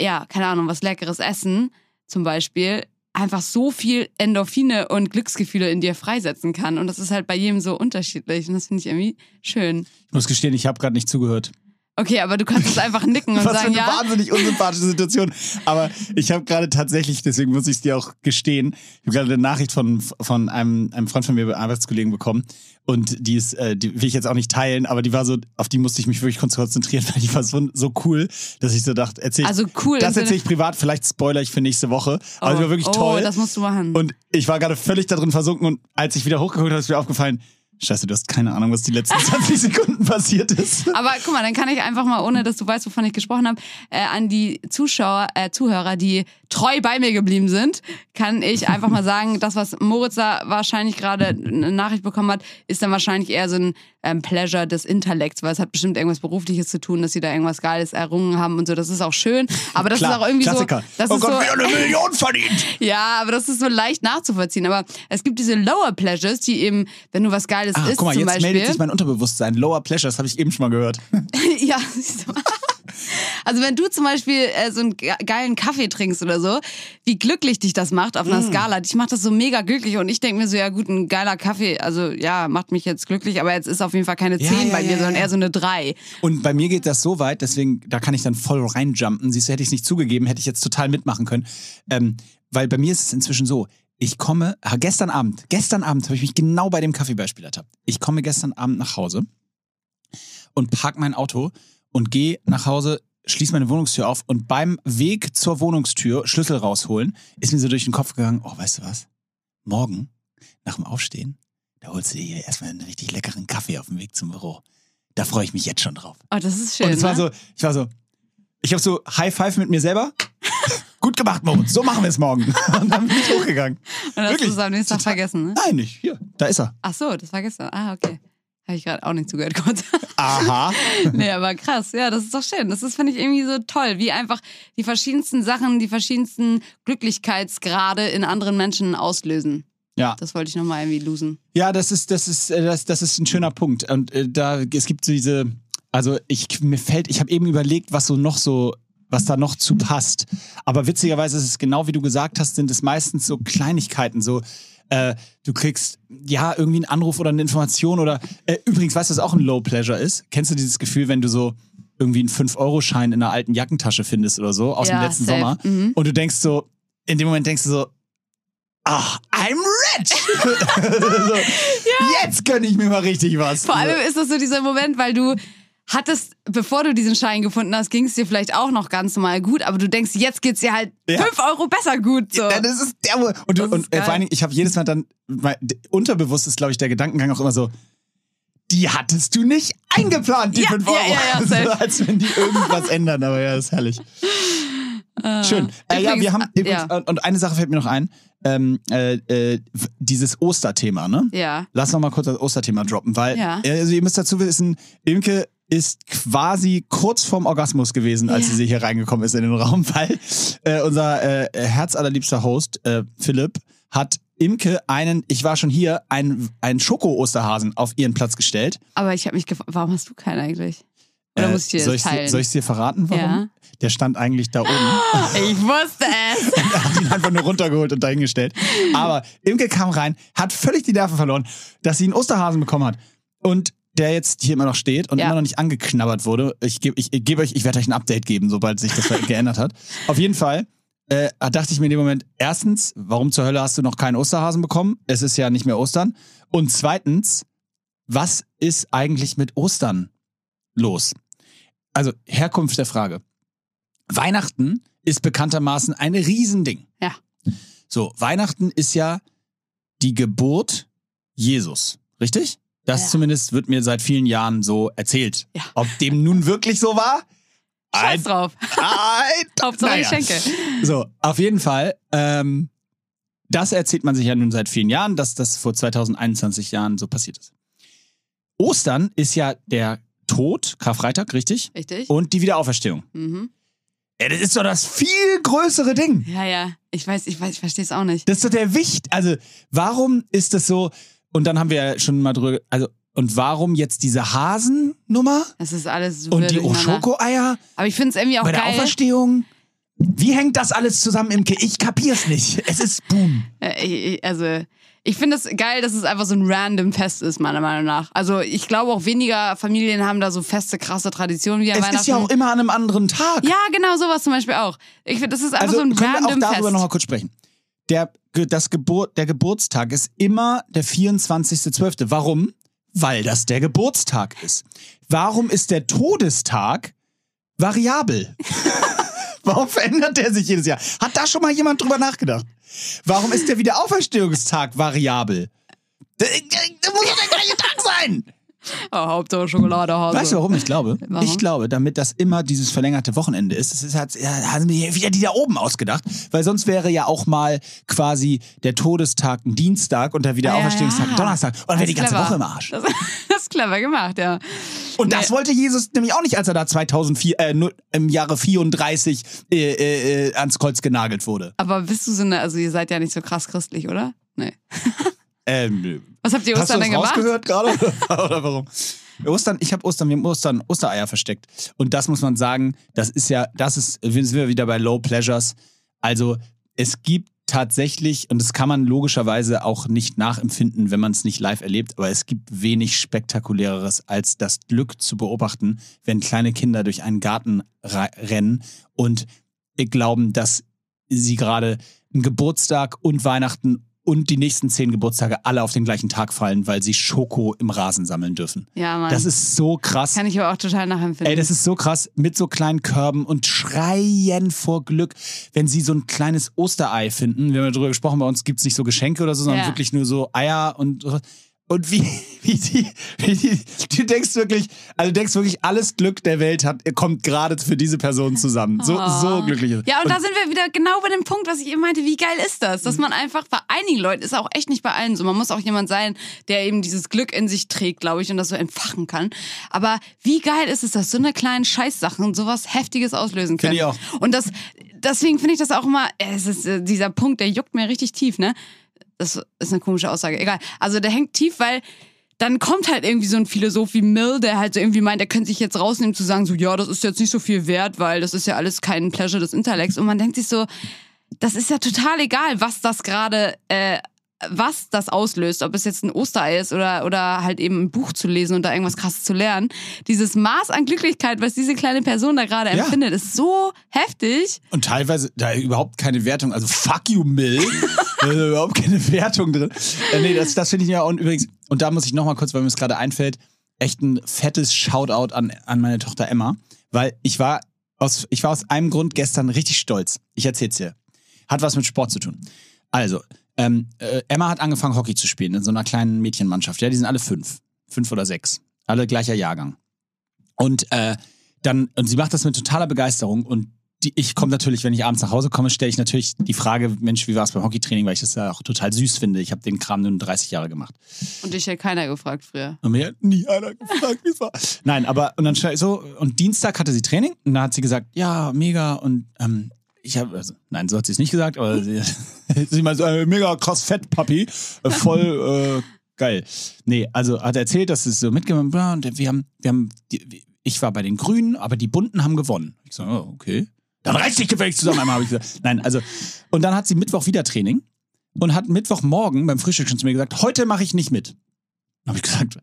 ja, keine Ahnung, was leckeres Essen zum Beispiel, einfach so viel Endorphine und Glücksgefühle in dir freisetzen kann. Und das ist halt bei jedem so unterschiedlich und das finde ich irgendwie schön. ich muss gestehen, ich habe gerade nicht zugehört. Okay, aber du kannst jetzt einfach nicken und *laughs* Was für sagen, eine ja. wahnsinnig unsympathische Situation. Aber ich habe gerade tatsächlich, deswegen muss ich es dir auch gestehen, ich habe gerade eine Nachricht von, von einem, einem Freund von mir, Arbeitskollegen bekommen. Und die ist, äh, die will ich jetzt auch nicht teilen, aber die war so, auf die musste ich mich wirklich konzentrieren, *laughs* weil die war so, so cool, dass ich so dachte, erzähl ich, Also cool. das erzähle ich privat, vielleicht spoiler ich für nächste Woche. Aber die war wirklich oh, toll. das musst du machen. Und ich war gerade völlig da drin versunken und als ich wieder hochgeguckt habe, ist mir aufgefallen, Scheiße, du hast keine Ahnung, was die letzten 20 *laughs* Sekunden passiert ist. Aber guck mal, dann kann ich einfach mal, ohne dass du weißt, wovon ich gesprochen habe, äh, an die Zuschauer, äh, Zuhörer, die treu bei mir geblieben sind, kann ich einfach mal sagen, das, was Moritz da wahrscheinlich gerade eine Nachricht bekommen hat, ist dann wahrscheinlich eher so ein ähm, Pleasure des Intellekts, weil es hat bestimmt irgendwas Berufliches zu tun, dass sie da irgendwas Geiles errungen haben und so. Das ist auch schön. Aber das Klar, ist auch irgendwie Klassiker. so. Das oh ist Gott, so, wir haben eine Million verdient. *laughs* ja, aber das ist so leicht nachzuvollziehen. Aber es gibt diese Lower Pleasures, die eben, wenn du was Geiles Ah, isst, guck mal, jetzt Beispiel. meldet sich mein Unterbewusstsein. Lower Pleasure, das habe ich eben schon mal gehört. *laughs* ja, siehst du. Also wenn du zum Beispiel äh, so einen ge- geilen Kaffee trinkst oder so, wie glücklich dich das macht auf einer Mm. Skala. Dich macht das so mega glücklich und ich denke mir so, ja gut, ein geiler Kaffee, also ja, macht mich jetzt glücklich, aber jetzt ist auf jeden Fall keine Ja, 10 ja, bei mir, ja, sondern ja. eher so eine 3. Und bei mir geht das so weit, deswegen, da kann ich dann voll reinjumpen. Siehst du, hätte ich es nicht zugegeben, hätte ich jetzt total mitmachen können. Ähm, weil bei mir ist es inzwischen so, ich komme, ah, gestern Abend, gestern Abend habe ich mich genau bei dem Kaffeebeispiel ertappt. Ich komme gestern Abend nach Hause und park mein Auto und gehe nach Hause, schließe meine Wohnungstür auf und beim Weg zur Wohnungstür Schlüssel rausholen, ist mir so durch den Kopf gegangen, oh, weißt du was? Morgen, nach dem Aufstehen, da holst du dir hier erstmal einen richtig leckeren Kaffee auf dem Weg zum Büro. Da freue ich mich jetzt schon drauf. Oh, das ist schön. Und es war ne? so, ich war so, ich habe so High Five mit mir selber. *laughs* Gut gemacht, Moritz. So machen wir es morgen. *laughs* Und dann bin ich hochgegangen. Und hast du es am nächsten Tag vergessen, ne? Nein, nicht. Hier, da ist er. Ach so, das war gestern. Ah, okay. Habe ich gerade auch nicht zugehört *laughs* kurz. Aha. nee, aber krass. Ja, das ist doch schön. Das ist, finde ich, irgendwie so toll, wie einfach die verschiedensten Sachen, die verschiedensten Glücklichkeitsgrade in anderen Menschen auslösen. Ja, Das wollte ich nochmal irgendwie losen. ja, das ist, das ist, äh, das, das ist ein schöner Punkt. Und äh, da, es gibt so diese, also ich, mir fällt, ich habe eben überlegt, was so noch so, was da noch zu passt. Aber witzigerweise ist es genau wie du gesagt hast, sind es meistens so Kleinigkeiten, so, äh, du kriegst ja irgendwie einen Anruf oder eine Information oder äh, übrigens, weißt du, was auch ein Low Pleasure ist? Kennst du dieses Gefühl, wenn du so irgendwie einen 5-Euro-Schein in einer alten Jackentasche findest oder so aus Ja, dem letzten safe. Sommer Mhm. und du denkst so, in dem Moment denkst du so, ach, I'm rich! *laughs* so, *laughs* Jetzt gönne ich mir mal richtig was. Vor allem ist das so dieser Moment, weil du hattest, bevor du diesen Schein gefunden hast, ging es dir vielleicht auch noch ganz normal gut, aber du denkst, jetzt geht's dir halt Ja. 5 Euro besser gut. So. Ja, das ist der Mo- und, du, Das ist und äh, vor allen Dingen, ich habe jedes Mal dann unterbewusst ist glaube ich der Gedankengang auch immer so die hattest du nicht eingeplant, die Ja, 5 ja, Euro. ja, ja, *laughs* so, als wenn die irgendwas ändern, aber ja, ist herrlich. Schön. Äh, ja, wir haben äh, übrigens, ja. und eine Sache fällt mir noch ein. Ähm, äh, äh, dieses Osterthema, ne? Ja. Lass noch mal kurz das Osterthema droppen, weil Ja. äh, also ihr müsst dazu wissen, Imke ist quasi kurz vorm Orgasmus gewesen, als Ja. sie hier reingekommen ist in den Raum, *laughs* weil äh, unser äh, herzallerliebster Host äh, Philipp hat Imke einen, ich war schon hier, einen, einen Schoko-Osterhasen auf ihren Platz gestellt. Aber ich habe mich gefragt, warum hast du keinen eigentlich? Oder Äh, muss ich dir soll das ich's dir- teilen? Soll ich es dir verraten, warum? Ja. Der stand eigentlich da oben. *laughs* ich wusste es. *laughs* Er hat ihn einfach nur runtergeholt und dahingestellt. Aber Imke kam rein, hat völlig die Nerven verloren, dass sie einen Osterhasen bekommen hat. Und der jetzt hier immer noch steht und Ja. immer noch nicht angeknabbert wurde. Ich gebe ich, ich geb euch, ich werde euch ein Update geben, sobald sich das *laughs* geändert hat. Auf jeden Fall äh, dachte ich mir in dem Moment, erstens, warum zur Hölle hast du noch keinen Osterhasen bekommen? Es ist ja nicht mehr Ostern. Und zweitens, was ist eigentlich mit Ostern los? Also, Herkunft der Frage. Weihnachten ist bekanntermaßen ein Riesending. Ja. So, Weihnachten ist ja die Geburt Jesus, richtig? Das Ja. zumindest wird mir seit vielen Jahren so erzählt. Ja. Ob dem nun wirklich so war? Scheiß drauf. I- *laughs* Hauptsache naja. Geschenke. So, auf jeden Fall. Ähm, das erzählt man sich ja nun seit vielen Jahren, dass das vor 2021 Jahren so passiert ist. Ostern ist ja der Tod, Karfreitag, richtig? Richtig? Und die Wiederauferstehung. Mhm. Ja, das ist doch das viel größere Ding. Ja, ja. Ich weiß, ich weiß, ich verstehe es auch nicht. Das ist doch der Wicht. Also, warum ist das so? Und dann haben wir ja schon mal drüber, also, und warum jetzt diese Hasennummer Das ist alles so und die. Schokoeier Aber ich finde es irgendwie auch bei der geil. Auferstehung? Wie hängt das alles zusammen, Imke? Ich kapier's nicht. Es ist Boom. Äh, ich- Also, ich finde es geil, dass es einfach so ein random Fest ist, meiner Meinung nach. Also, ich glaube auch weniger Familien haben da so feste, krasse Traditionen wie an Es Weihnachten. ist ja auch immer an einem anderen Tag. ja, genau, sowas zum Beispiel auch. Ich finde, das ist einfach also so ein können wir auch random darüber Fest. nochmal kurz sprechen. Der, das Geburt, der Geburtstag ist immer der 24.12. Warum? Weil das der Geburtstag ist. Warum ist der Todestag variabel? *laughs* Warum verändert der sich jedes Jahr? Hat da schon mal jemand drüber nachgedacht? Warum ist der Wiederauferstehungstag variabel? Das muss doch der gleiche Tag sein! Oh, Hauptsache Schokoladehase. Weißt du, warum ich glaube? Warum? Ich glaube, damit das immer dieses verlängerte Wochenende ist. Das ist ja, haben wir wieder die da oben ausgedacht. Weil sonst wäre ja auch mal quasi der Todestag ein Dienstag und der Wiederauferstehungstag Ah, ja, ein Donnerstag. Und dann wäre Das die ganze clever. Woche im Arsch. Das, *laughs* das ist clever gemacht, ja. Und das Nee. wollte Jesus nämlich auch nicht, als er da 2004, äh, im Jahre 34 äh, äh, äh, ans Kreuz genagelt wurde. Aber bist du so eine, also ihr seid ja nicht so krass christlich, oder? Nee. *laughs* Ähm, Was habt ihr hast du Ostern das denn gemacht? rausgehört gerade? *laughs* oder warum? Ostern, ich habe Ostern, wir haben Ostern Ostereier versteckt. Und das muss man sagen, das ist ja, das ist, sind wir wieder bei Low Pleasures. Also es gibt tatsächlich, und das kann man logischerweise auch nicht nachempfinden, wenn man es nicht live erlebt, aber es gibt wenig spektakuläreres als das Glück zu beobachten, wenn kleine Kinder durch einen Garten rennen und glauben, dass sie gerade einen Geburtstag und Weihnachten und die nächsten zehn Geburtstage alle auf den gleichen Tag fallen, weil sie Schoko im Rasen sammeln dürfen. Ja, Mann. Das ist so krass. Kann ich aber auch total nachempfinden. Ey, das ist so krass mit so kleinen Körben und schreien vor Glück, wenn sie so ein kleines Osterei finden. Wir haben ja darüber gesprochen, bei uns gibt es nicht so Geschenke oder so, sondern Ja. wirklich nur so Eier und und wie, *laughs* wie, die, wie die, du denkst wirklich, also du denkst wirklich, alles Glück der Welt hat, kommt gerade für diese Person zusammen. So, Oh. so glücklich. Ja, und, da sind wir wieder genau bei dem Punkt, was ich eben meinte, wie geil ist das? Dass man einfach bei einigen Leuten, ist auch echt nicht bei allen so, man muss auch jemand sein, der eben dieses Glück in sich trägt, glaube ich, und das so entfachen kann. Aber wie geil ist es, dass so eine kleinen Scheißsachen sowas Heftiges auslösen können? Finde ich auch. Und das, deswegen finde ich das auch immer, es ist äh, dieser Punkt, der juckt mir richtig tief, ne? Das ist eine komische Aussage, egal. Also der hängt tief, weil dann kommt halt irgendwie so ein Philosoph wie Mill, der halt so irgendwie meint, er könnte sich jetzt rausnehmen zu sagen, so ja, das ist jetzt nicht so viel wert, weil das ist ja alles kein Pleasure des Intellekts. Und man denkt sich so, das ist ja total egal, was das gerade, äh, was das auslöst, ob es jetzt ein Osterei ist oder, oder halt eben ein Buch zu lesen und da irgendwas krasses zu lernen. Dieses Maß an Glücklichkeit, was diese kleine Person da gerade Ja. empfindet, ist so heftig. Und teilweise da überhaupt keine Wertung. Also fuck you, Mill. *laughs* da ist überhaupt keine Wertung drin. Äh, nee, das, das finde ich ja. Und übrigens, und da muss ich nochmal kurz, weil mir es gerade einfällt, echt ein fettes Shoutout an, an meine Tochter Emma. Weil ich war aus, ich war aus einem Grund gestern richtig stolz. Ich erzähl's dir. Hat was mit Sport zu tun. Also, ähm, äh, Emma hat angefangen, Hockey zu spielen in so einer kleinen Mädchenmannschaft. Ja, die sind alle fünf. Fünf oder sechs. Alle gleicher Jahrgang. Und äh, dann, und sie macht das mit totaler Begeisterung und die, ich komme natürlich, wenn ich abends nach Hause komme, stelle ich natürlich die Frage, Mensch, wie war es beim Hockeytraining, weil ich das ja auch total süß finde. Ich habe den Kram nur 30 Jahre gemacht. Und dich hat keiner gefragt früher. Und mir hat nie einer gefragt, wie es war. Nein, aber und dann so, und Dienstag hatte sie Training und da hat sie gesagt, ja, mega und ähm, ich habe, also, nein, so hat sie es nicht gesagt, aber sie, *laughs* sie meinte, so, äh, mega krass fett, Papi, äh, voll äh, geil. Nee, also hat er erzählt, dass es so mitgemacht war und wir haben, wir haben, die, ich war bei den Grünen, aber die Bunten haben gewonnen. Ich so, oh, okay. Dann reiß dich gefälligst zusammen, einmal habe ich gesagt. Nein, also, und dann hat sie Mittwoch wieder Training und hat Mittwochmorgen beim Frühstück schon zu mir gesagt, heute mache ich nicht mit. Dann habe ich gesagt,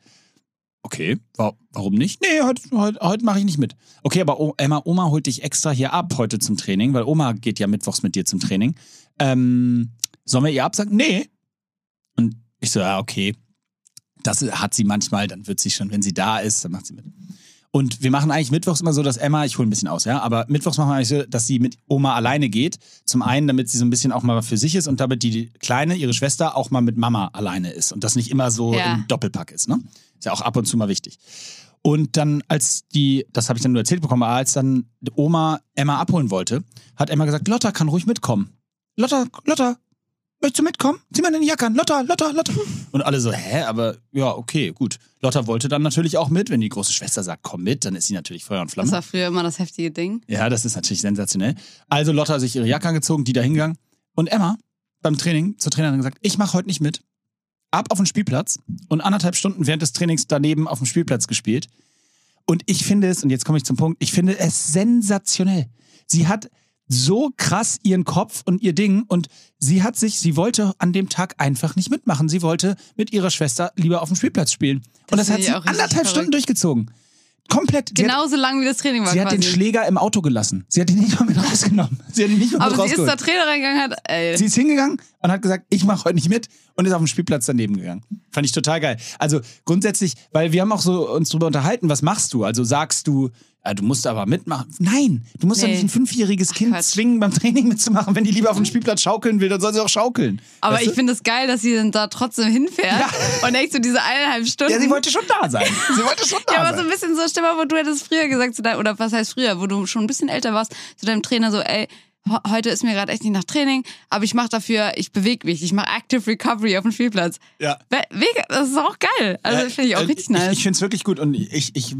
okay, wa warum nicht? Nee, heute, heute, heute mache ich nicht mit. Okay, aber o Emma, Oma holt dich extra hier ab heute zum Training, weil Oma geht ja mittwochs mit dir zum Training. Ähm, sollen wir ihr absagen? Nee. Und ich so, ja, okay. Das hat sie manchmal, dann wird sie schon, wenn sie da ist, dann macht sie mit. Und wir machen eigentlich mittwochs immer so, dass Emma, ich hole ein bisschen aus, ja, aber mittwochs machen wir eigentlich so, dass sie mit Oma alleine geht. Zum einen, damit sie so ein bisschen auch mal für sich ist und damit die Kleine, ihre Schwester, auch mal mit Mama alleine ist und das nicht immer so Ja. im Doppelpack ist, ne? Ist ja auch ab und zu mal wichtig. Und dann, als die, das habe ich dann nur erzählt bekommen, aber als dann Oma Emma abholen wollte, hat Emma gesagt, Lotta kann ruhig mitkommen. Lotta, Lotta, möchtest du mitkommen? Zieh mal deine Jacke an. Lotta, Lotta, Lotta. Und alle so, hä? Aber ja, okay, gut. Lotta wollte dann natürlich auch mit. Wenn die große Schwester sagt, komm mit, dann ist sie natürlich Feuer und Flamme. Das war früher immer das heftige Ding. Ja, das ist natürlich sensationell. Also Lotta hat sich ihre Jacke angezogen, die da hingegangen. Und Emma beim Training zur Trainerin gesagt, ich mache heute nicht mit. Ab auf den Spielplatz und anderthalb Stunden während des Trainings daneben auf dem Spielplatz gespielt. Und ich finde es, und jetzt komme ich zum Punkt, ich finde es sensationell. Sie hat so krass ihren Kopf und ihr Ding und sie hat sich, sie wollte an dem Tag einfach nicht mitmachen. Sie wollte mit ihrer Schwester lieber auf dem Spielplatz spielen. und das hat sie anderthalb Stunden verrückt. durchgezogen. Komplett. Sie hat- Genauso lang wie das Training war Sie hat quasi. den Schläger im Auto gelassen. Sie hat ihn nicht mal mit rausgenommen. Sie hat ihn nicht mal mit Aber sie ist rausgeholt. zur Trainerin gegangen hat, ey. Sie ist hingegangen und hat gesagt, ich mache heute nicht mit und ist auf dem Spielplatz daneben gegangen. Fand ich total geil. Also grundsätzlich, weil wir haben auch so uns drüber unterhalten, was machst du? Also sagst du, ja, du musst aber mitmachen. Nein, du musst doch Nee. nicht ein fünfjähriges Kind Quatsch. zwingen, beim Training mitzumachen. Wenn die lieber auf dem Spielplatz schaukeln will, dann soll sie auch schaukeln. Aber Weißt ich finde es geil, dass sie dann da trotzdem hinfährt Ja. und echt so diese eineinhalb Stunden. Ja, sie wollte schon da sein. Sie wollte schon *laughs* da Ja, aber sein. so ein bisschen so, stell mal, vor, du hättest früher gesagt zu deinem, oder was heißt früher, wo du schon ein bisschen älter warst, zu deinem Trainer so, ey, heute ist mir gerade echt nicht nach Training, aber ich mache dafür, ich bewege mich, ich mache Active Recovery auf dem Spielplatz. ja. Das ist auch geil. Also Äh, finde ich auch äh, richtig nice. Ich, ich finde es wirklich gut und ich, ich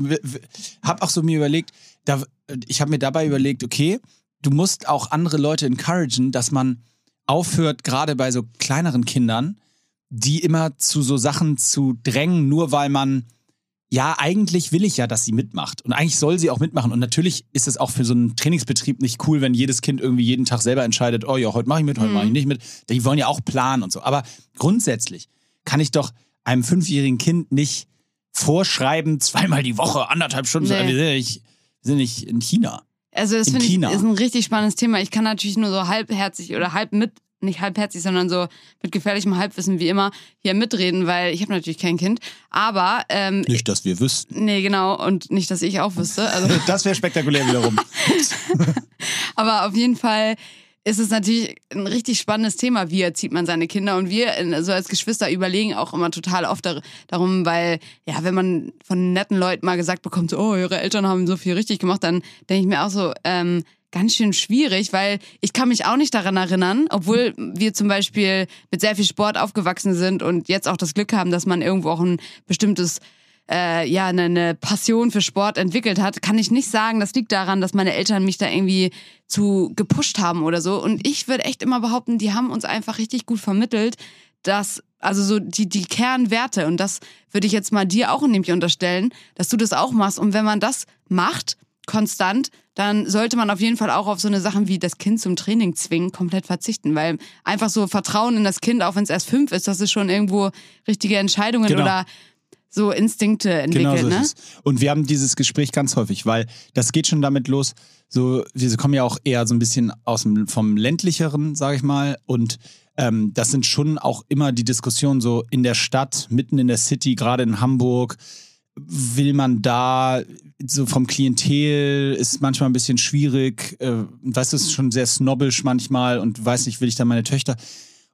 habe auch so mir überlegt, da, ich habe mir dabei überlegt, okay, du musst auch andere Leute encouragen, dass man aufhört, gerade bei so kleineren Kindern, die immer zu so Sachen zu drängen, nur weil man ja, eigentlich will ich ja, dass sie mitmacht. Und eigentlich soll sie auch mitmachen. Und natürlich ist es auch für so einen Trainingsbetrieb nicht cool, wenn jedes Kind irgendwie jeden Tag selber entscheidet, oh ja, heute mache ich mit, heute Mhm. mache ich nicht mit. Die wollen ja auch planen und so. Aber grundsätzlich kann ich doch einem fünfjährigen Kind nicht vorschreiben, zweimal die Woche, anderthalb Stunden. Nee. Wir sind nicht, wir sind nicht in China. Also das In finde ich ist ein richtig spannendes Thema. Ich kann natürlich nur so halbherzig oder halb mit, nicht halbherzig, sondern so mit gefährlichem Halbwissen wie immer hier mitreden, weil ich habe natürlich kein Kind. Aber ähm, Nicht, dass wir wüssten. nee, genau und nicht, dass ich auch wüsste. Also, *laughs* Das wäre spektakulär wiederum. *laughs* aber auf jeden Fall ist es natürlich ein richtig spannendes Thema, wie erzieht man seine Kinder. Und wir so als Geschwister überlegen auch immer total oft dar darum, weil, ja, wenn man von netten Leuten mal gesagt bekommt, so, oh, ihre Eltern haben so viel richtig gemacht, dann denke ich mir auch so, ähm, ganz schön schwierig, weil ich kann mich auch nicht daran erinnern, obwohl wir zum Beispiel mit sehr viel Sport aufgewachsen sind und jetzt auch das Glück haben, dass man irgendwo auch ein bestimmtes äh, ja, eine, Passion für Sport entwickelt hat, kann ich nicht sagen, das liegt daran, dass meine Eltern mich da irgendwie zu gepusht haben oder so. Und ich würde echt immer behaupten, die haben uns einfach richtig gut vermittelt, dass, also so die, die Kernwerte, und das würde ich jetzt mal dir auch nämlich unterstellen, dass du das auch machst. Und wenn man das macht, konstant, dann sollte man auf jeden Fall auch auf so eine Sachen wie das Kind zum Training zwingen komplett verzichten, weil einfach so Vertrauen in das Kind, auch wenn es erst fünf ist, das ist schon irgendwo richtige Entscheidungen Genau. oder so Instinkte entwickelt, Genau so ne? ist es. Und wir haben dieses Gespräch ganz häufig, weil das geht schon damit los, so, wir kommen ja auch eher so ein bisschen aus dem, vom ländlicheren, sage ich mal, und ähm, das sind schon auch immer die Diskussionen so in der Stadt, mitten in der City, gerade in Hamburg, will man da so vom Klientel ist manchmal ein bisschen schwierig, äh, weißt du, es ist schon sehr snobbisch manchmal und weiß nicht, will ich da meine Töchter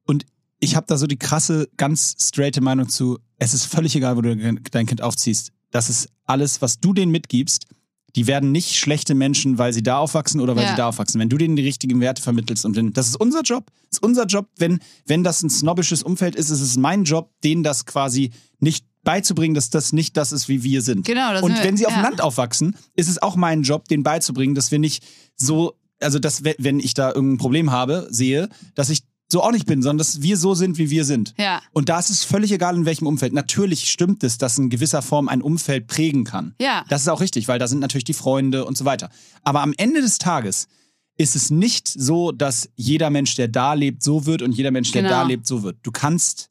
und ich habe da so die krasse, ganz straighte Meinung zu, es ist völlig egal, wo du dein Kind aufziehst. Das ist alles, was du denen mitgibst. Die werden nicht schlechte Menschen, weil sie da aufwachsen oder weil Ja. sie da aufwachsen. Wenn du denen die richtigen Werte vermittelst und wenn, das ist unser Job. Das ist unser Job. Wenn, wenn das ein snobbisches Umfeld ist, ist es mein Job, denen das quasi nicht beizubringen, dass das nicht das ist, wie wir sind. Genau, das Und sind wir- wenn sie auf dem ja. Land aufwachsen, ist es auch mein Job, denen beizubringen, dass wir nicht so, also dass, we- wenn ich da irgendein Problem habe, sehe, dass ich so auch nicht bin, sondern dass wir so sind, wie wir sind. Ja. Und da ist es völlig egal, in welchem Umfeld. Natürlich stimmt es, dass in gewisser Form ein Umfeld prägen kann. Ja. Das ist auch richtig, weil da sind natürlich die Freunde und so weiter. Aber am Ende des Tages ist es nicht so, dass jeder Mensch, der da lebt, so wird und jeder Mensch, der Genau. da lebt, so wird. Du kannst,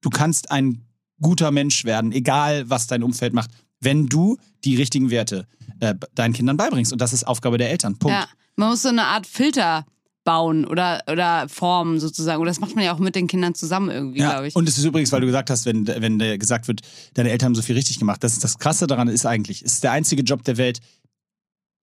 du kannst ein guter Mensch werden, egal was dein Umfeld macht, wenn du die richtigen Werte äh, deinen Kindern beibringst. Und das ist Aufgabe der Eltern. Punkt. Ja. Man muss so eine Art Filter bauen oder, oder formen sozusagen. Und das macht man ja auch mit den Kindern zusammen irgendwie, Ja, glaube ich. und es ist übrigens, weil du gesagt hast, wenn, wenn gesagt wird, deine Eltern haben so viel richtig gemacht, das ist das Krasse daran ist eigentlich, es ist der einzige Job der Welt,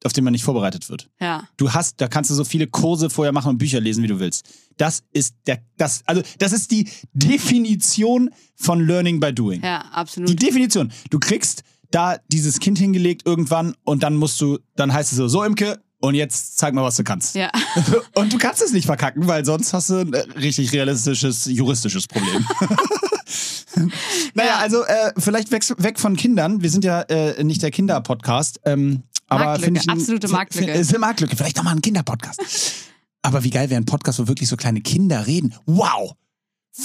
auf den man nicht vorbereitet wird. ja. Du hast, da kannst du so viele Kurse vorher machen und Bücher lesen, wie du willst. Das ist der, das, also das ist die Definition von Learning by Doing. Ja, absolut. Die Definition. Du kriegst da dieses Kind hingelegt irgendwann und dann musst du, dann heißt es so, so Imke, und jetzt zeig mal, was du kannst. ja. *laughs* Und du kannst es nicht verkacken, weil sonst hast du ein äh, richtig realistisches, juristisches Problem. *laughs* naja, Ja. also äh, vielleicht weg, weg von Kindern. Wir sind ja äh, nicht der Kinder-Podcast. Ähm, aber finde ich. ein- absolute Marktlücke. fi- Ist eine Marktlücke. Vielleicht doch mal ein Kinderpodcast. aber wie geil wäre ein Podcast, wo wirklich so kleine Kinder reden? Wow!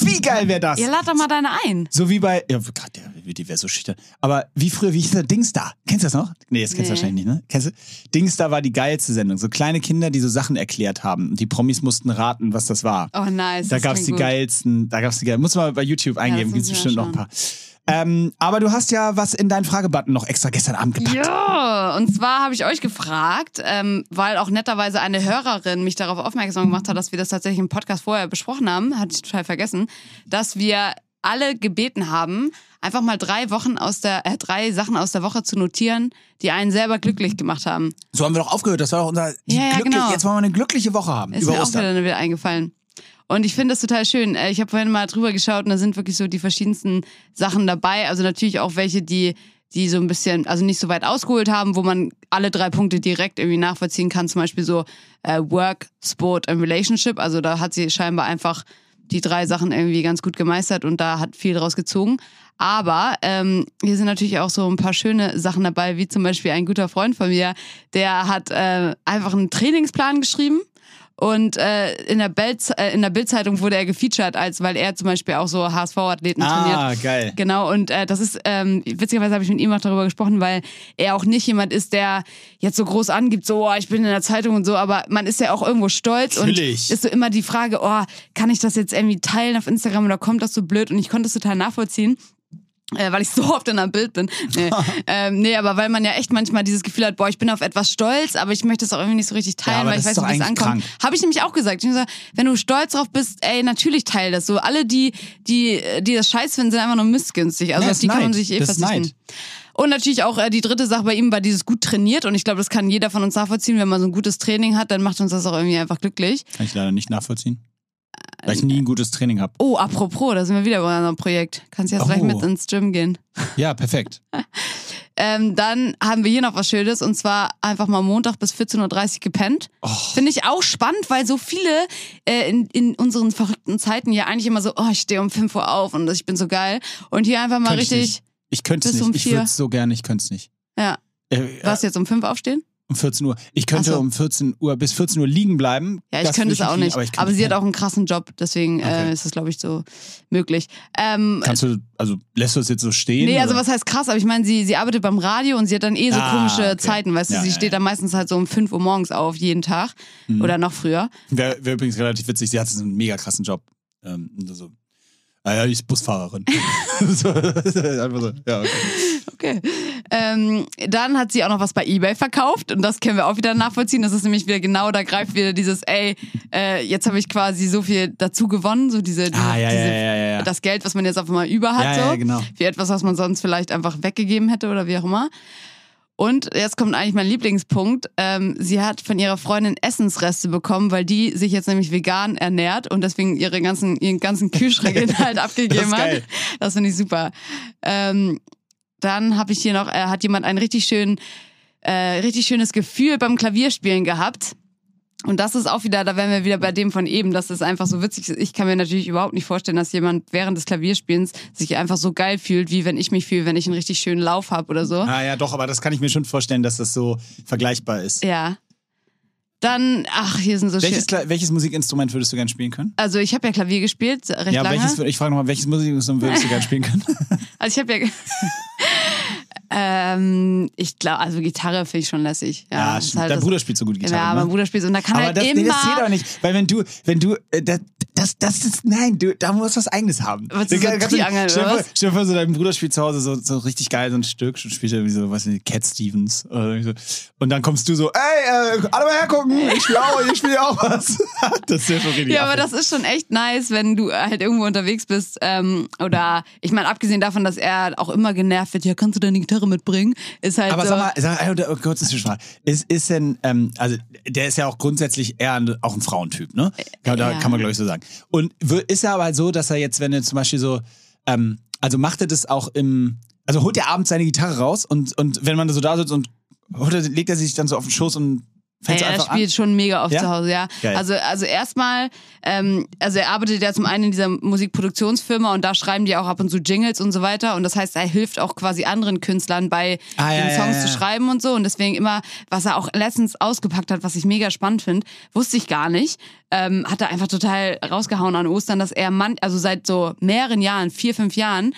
Wie geil wäre das? Ihr lad doch mal deine ein. So wie bei, ja, Gott, der, die wäre so schüchtern. Aber wie früher, wie hieß der Dingsda? Kennst du das noch? Nee, das kennst du Nee. wahrscheinlich nicht, ne? Kennst du? Dingsda war die geilste Sendung. So kleine Kinder, die so Sachen erklärt haben. Und die Promis mussten raten, was das war. Oh, nice. da das gab's die gut. geilsten, da gab's die geilsten. Muss man bei YouTube eingeben, gibt's müssen wir bestimmt noch ein paar. Ähm, aber du hast ja was in deinen Fragebutton noch extra gestern Abend gepackt. Ja, und zwar habe ich euch gefragt, ähm, weil auch netterweise eine Hörerin mich darauf aufmerksam gemacht hat, dass wir das tatsächlich im Podcast vorher besprochen haben, hatte ich total vergessen, dass wir alle gebeten haben, einfach mal drei Wochen aus der, äh, drei Sachen aus der Woche zu notieren, die einen selber glücklich gemacht haben. So haben wir doch aufgehört. Das war doch unser, die Ja, ja, glücklich, genau. jetzt wollen wir eine glückliche Woche haben. Ist über mir auch Ostern. wieder, wieder eingefallen. Und ich finde das total schön. Äh, Ich habe vorhin mal drüber geschaut und da sind wirklich so die verschiedensten Sachen dabei. Also natürlich auch welche, die, die so ein bisschen, also nicht so weit ausgeholt haben, wo man alle drei Punkte direkt irgendwie nachvollziehen kann. Zum Beispiel so äh, Work, Sport und Relationship. Also da hat sie scheinbar einfach die drei Sachen irgendwie ganz gut gemeistert und da hat viel draus gezogen. Aber ähm, hier sind natürlich auch so ein paar schöne Sachen dabei, wie zum Beispiel ein guter Freund von mir, der hat äh, einfach einen Trainingsplan geschrieben Und äh, in der Bild äh, in der Bildzeitung wurde er gefeatured, als weil er zum Beispiel auch so HSV-Athleten trainiert. Ah, geil. Genau, und äh, das ist, ähm, witzigerweise habe ich mit ihm auch darüber gesprochen, weil er auch nicht jemand ist, der jetzt so groß angibt, so, oh, ich bin in der Zeitung und so, aber man ist ja auch irgendwo stolz Natürlich. und ist so immer die Frage, oh, kann ich das jetzt irgendwie teilen auf Instagram oder kommt das so blöd? Und ich konnte es total nachvollziehen. Äh, weil ich so oft in einem Bild bin. Nee. *laughs* ähm, nee, aber weil man ja echt manchmal dieses Gefühl hat, boah, ich bin auf etwas stolz, aber ich möchte es auch irgendwie nicht so richtig teilen, aber weil ich weiß nicht, wie es ankommt. Habe ich nämlich auch gesagt. Ich gesagt, wenn du stolz drauf bist, ey, natürlich teil das so. Alle, die, die, die das scheiß finden, sind einfach nur missgünstig. Also Ja, auf die kann man Neid. sich eh Das verzichten. Neid. Und natürlich auch äh, die dritte Sache bei ihm war dieses gut trainiert und ich glaube, das kann jeder von uns nachvollziehen. Wenn man so ein gutes Training hat, dann macht uns das auch irgendwie einfach glücklich. Kann ich leider nicht nachvollziehen. Weil ich nie ein gutes Training habe. Oh, apropos, da sind wir wieder bei unserem Projekt. Kannst jetzt gleich Oh. mit ins Gym gehen. Ja, perfekt. *laughs* Ähm, dann haben wir hier noch was Schönes und zwar einfach mal Montag bis 14.30 Uhr gepennt. Oh. Finde ich auch spannend, weil so viele äh, in, in unseren verrückten Zeiten ja eigentlich immer so, oh, ich stehe um 5 Uhr auf und ich bin so geil. Und hier einfach mal Könnte ich richtig. Ich könnte es nicht. um ich würde es so gerne, ich könnte es nicht. ja. Äh, Was jetzt um 5 aufstehen? Um 14 Uhr. Ich könnte so. um 14 Uhr bis 14 Uhr liegen bleiben. Ja, ich Das könnte es auch nicht. Aber, Aber, könnte sie hat auch einen krassen Job, deswegen Okay. äh, ist das, glaube ich, so möglich. Ähm, Kannst du, also lässt du es jetzt so stehen? Nee, also oder? was heißt krass, aber ich meine, sie, sie arbeitet beim Radio und sie hat dann eh so Ah, komische okay. Zeiten, weißt du, Ja, sie ja, steht ja. dann meistens halt so um 5 Uhr morgens auf, jeden Tag Mhm. oder noch früher. Wäre wär übrigens relativ witzig. Sie hat so einen mega krassen Job. Ähm, so, ah ja, die ist Busfahrerin. *laughs* *laughs* so, *laughs* einfach so, ja, okay. Okay. Ähm, dann hat sie auch noch was bei Ebay verkauft und das können wir auch wieder nachvollziehen. Das ist nämlich wieder genau, da greift wieder dieses, ey, äh, jetzt habe ich quasi so viel dazu gewonnen, so diese, Ah, ja, diese ja, ja, das Geld, was man jetzt auf einmal über hat, Ja, so genau. für etwas, was man sonst vielleicht einfach weggegeben hätte oder wie auch immer. Und jetzt kommt eigentlich mein Lieblingspunkt. Ähm, sie hat von ihrer Freundin Essensreste bekommen, weil die sich jetzt nämlich vegan ernährt und deswegen ihre ganzen, ihren ganzen *laughs* Kühlschrankinhalt abgegeben Das hat. Das finde ich super. Ähm, dann habe ich hier noch, äh, hat jemand ein richtig schön, äh, richtig schönes Gefühl beim Klavierspielen gehabt. Und das ist auch wieder, da wären wir wieder bei dem von eben, dass es einfach so witzig ist. Ich kann mir natürlich überhaupt nicht vorstellen, dass jemand während des Klavierspielens sich einfach so geil fühlt, wie wenn ich mich fühle, wenn ich einen richtig schönen Lauf habe oder so. Ah ja, doch, aber das kann ich mir schon vorstellen, dass das so vergleichbar ist. Ja. Dann, ach, hier sind so Welches, schön. Kla- welches Musikinstrument würdest du gerne spielen können? Also ich habe ja Klavier gespielt, recht ja, lange. welches, ich frage nochmal, welches Musikinstrument würdest du gerne spielen können? *laughs* Also ich habe ja. *laughs* ähm, ich glaube, also Gitarre finde ich schon lässig. Ja, ist stimmt. halt Dein Bruder spielt so gut Gitarre. Ja, ne? mein Bruder spielt und da kann aber halt das, immer. nee, das zählt aber nicht, weil wenn du, wenn du, äh, das, das, das ist, nein, du, da musst du was Eigenes haben. Was, so Da kannst du- Triangel, stell, vor, stell dir vor, so dein Bruder spielt zu Hause so, so richtig geil so ein Stück und spielt irgendwie so, was nicht, Cat Stevens oder so. Und dann kommst du so, ey, äh, alle mal hergucken, ich spiele auch, ich spiele auch was. *laughs* das ist ja schon richtig Ja, aber das ist schon echt nice, wenn du halt irgendwo unterwegs bist. Ähm, oder ich meine, abgesehen davon, dass er auch immer genervt wird, ja, kannst du deine Gitarre mitbringen? Ist halt Aber so. sag mal, sag oh, kurz eine Frage. Ist, ist denn, ähm, also der ist ja auch grundsätzlich eher ein, auch ein Frauentyp, ne? Ja, da ja. kann man glaube ich so sagen. Und ist er aber halt so, dass er jetzt, wenn er zum Beispiel so, ähm, also macht er das auch im, also holt er abends seine Gitarre raus und, und wenn man so da sitzt und legt er sich dann so auf den Schoß und fängt Ja, er spielt an? schon mega oft Ja? zu Hause, ja. Geil. Also, also erstmal, ähm, also er arbeitet ja zum einen in dieser Musikproduktionsfirma und da schreiben die auch ab und zu Jingles und so weiter. Und das heißt, er hilft auch quasi anderen Künstlern bei Ah, den ja, Songs zu schreiben und so. Und deswegen immer, was er auch letztens ausgepackt hat, was ich mega spannend finde, wusste ich gar nicht. Ähm, hat er einfach total rausgehauen an Ostern, dass er man, also seit so mehreren Jahren, vier, fünf Jahren,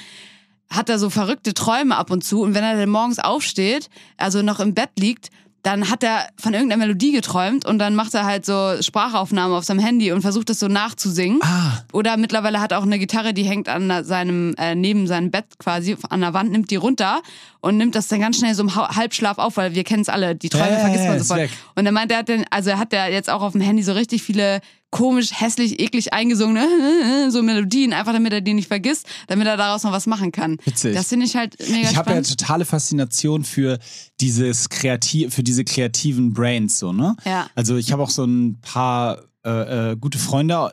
hat er so verrückte Träume ab und zu und wenn er dann morgens aufsteht, also noch im Bett liegt, dann hat er von irgendeiner Melodie geträumt und dann macht er halt so Sprachaufnahmen auf seinem Handy und versucht das so nachzusingen. Ah, Oder mittlerweile hat er auch eine Gitarre, die hängt an seinem, äh, neben seinem Bett quasi an der Wand, nimmt die runter und nimmt das dann ganz schnell so im Ha- Halbschlaf auf, weil wir kennen es alle, die Träume ja, vergisst man sofort. Und er meint, er hat den, also er hat ja jetzt auch auf dem Handy so richtig viele komisch, hässlich, eklig eingesungene *laughs* so Melodien, einfach damit er die nicht vergisst, damit er daraus noch was machen kann. Witzig. Das finde ich halt mega ich habe ja spannend. totale Faszination für dieses kreativ, für diese kreativen Brains so, ne? Ja. Also ich habe auch so ein paar äh, äh, gute Freunde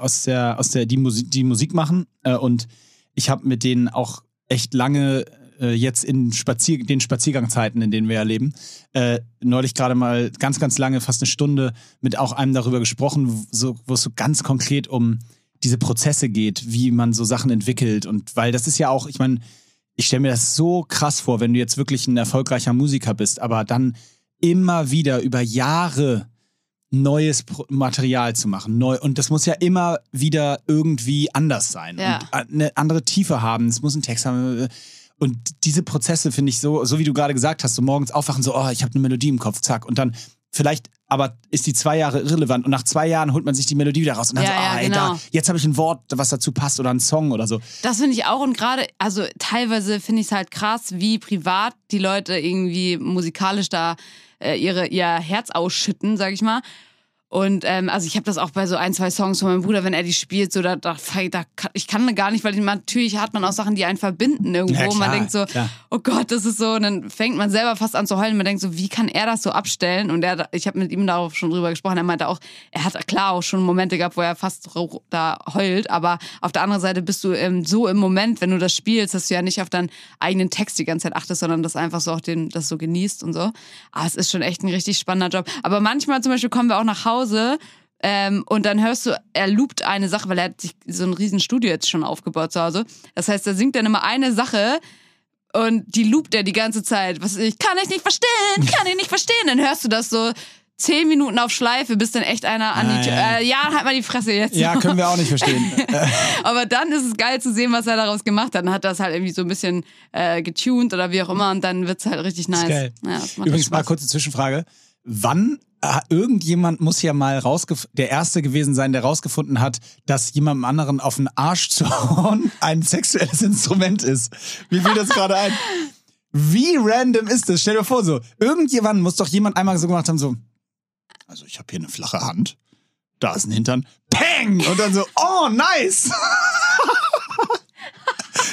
aus der, aus der, die Musik, die Musik machen äh, und ich habe mit denen auch echt lange äh, jetzt in Spazier den Spaziergangzeiten, in denen wir ja leben, äh, neulich gerade mal ganz, ganz lange, fast eine Stunde mit auch einem darüber gesprochen, so, wo es so ganz konkret um diese Prozesse geht, wie man so Sachen entwickelt und weil das ist ja auch, ich meine, ich stelle mir das so krass vor, wenn du jetzt wirklich ein erfolgreicher Musiker bist, aber dann immer wieder über Jahre neues Material zu machen. Neu und das muss ja immer wieder irgendwie anders sein Ja. und eine andere Tiefe haben. Es muss einen Text haben. Und diese Prozesse finde ich so, so wie du gerade gesagt hast, so morgens aufwachen, so, oh, ich habe eine Melodie im Kopf, zack. Und dann vielleicht, aber ist die zwei Jahre irrelevant und nach zwei Jahren holt man sich die Melodie wieder raus und dann Ja, so, ah, ja, ey, genau. da, jetzt habe ich ein Wort, was dazu passt oder ein Song oder so. Das finde ich auch und gerade, also teilweise finde ich es halt krass, wie privat die Leute irgendwie musikalisch da äh, ihre, ihr Herz ausschütten, sag ich mal. Und ähm, also ich habe das auch bei so ein, zwei Songs von meinem Bruder, wenn er die spielt, so da, da, da kann- ich kann gar nicht, weil natürlich hat man auch Sachen, die einen verbinden irgendwo. Ja, und man klar, denkt so, klar. oh Gott, das ist so, und dann fängt man selber fast an zu heulen. Man denkt so, wie kann er das so abstellen? Und er, ich habe mit ihm darauf schon drüber gesprochen. Er meinte auch, er hat klar auch schon Momente gehabt, wo er fast da heult, aber auf der anderen Seite bist du ähm, so im Moment, wenn du das spielst, dass du ja nicht auf deinen eigenen Text die ganze Zeit achtest, sondern das einfach so auch den, das so genießt und so. Aber es ist schon echt ein richtig spannender Job. Aber manchmal zum Beispiel kommen wir auch nach Hause ähm, und dann hörst du, er loopt eine Sache, weil er hat sich so ein riesen Studio jetzt schon aufgebaut zu Hause. Das heißt, er singt dann immer eine Sache und die loopt er die ganze Zeit. Was ich kann ich nicht verstehen, kann ich nicht verstehen. Dann hörst du das so zehn Minuten auf Schleife, bis dann echt einer an die Tür. Äh, ja, halt mal die Fresse jetzt. Ja, können wir auch nicht *laughs* verstehen. Aber dann ist es geil zu sehen, was er daraus gemacht hat. Dann hat er das halt irgendwie so ein bisschen äh, getuned oder wie auch immer und dann wird's halt richtig nice. geil. Ja, Übrigens mal kurze Zwischenfrage. Wann äh, irgendjemand muss ja mal der Erste gewesen sein, der rausgefunden hat, dass jemandem anderen auf den Arsch zu *laughs* hauen ein sexuelles Instrument ist. Wie fiel das gerade ein? Wie random ist das? Stell dir vor, so, irgendjemand muss doch jemand einmal so gemacht haben, so, also ich habe hier eine flache Hand, da ist ein Hintern, peng! Und dann so, oh, nice!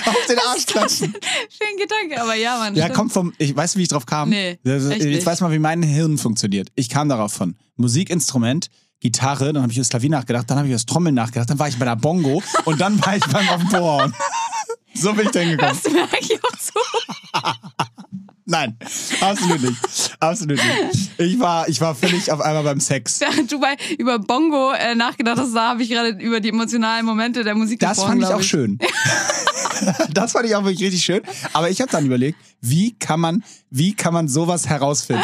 Auf den Arsch klatschen. Schönen Gedanke, aber ja, Mann. Ja, stimmt. kommt vom, ich weiß, wie ich drauf kam. Nee, Also, ich nicht. weiß mal, wie mein Hirn funktioniert. Ich kam darauf von Musikinstrument, Gitarre, dann habe ich über das Klavier nachgedacht, dann habe ich über das Trommeln nachgedacht, dann war ich bei der Bongo *laughs* und dann war ich beim auf dem Vorhauen. So bin ich da hingekommen. Das merke ich auch so. *laughs* Nein, absolut nicht. Absolut nicht. Ich war, ich war völlig auf einmal beim Sex. Während du bei, über Bongo äh, nachgedacht hast, da habe ich gerade über die emotionalen Momente der Musik Das gesprochen. fand ich auch schön. *laughs* Das fand ich auch wirklich richtig schön. Aber ich habe dann überlegt, wie kann man, wie kann man sowas herausfinden?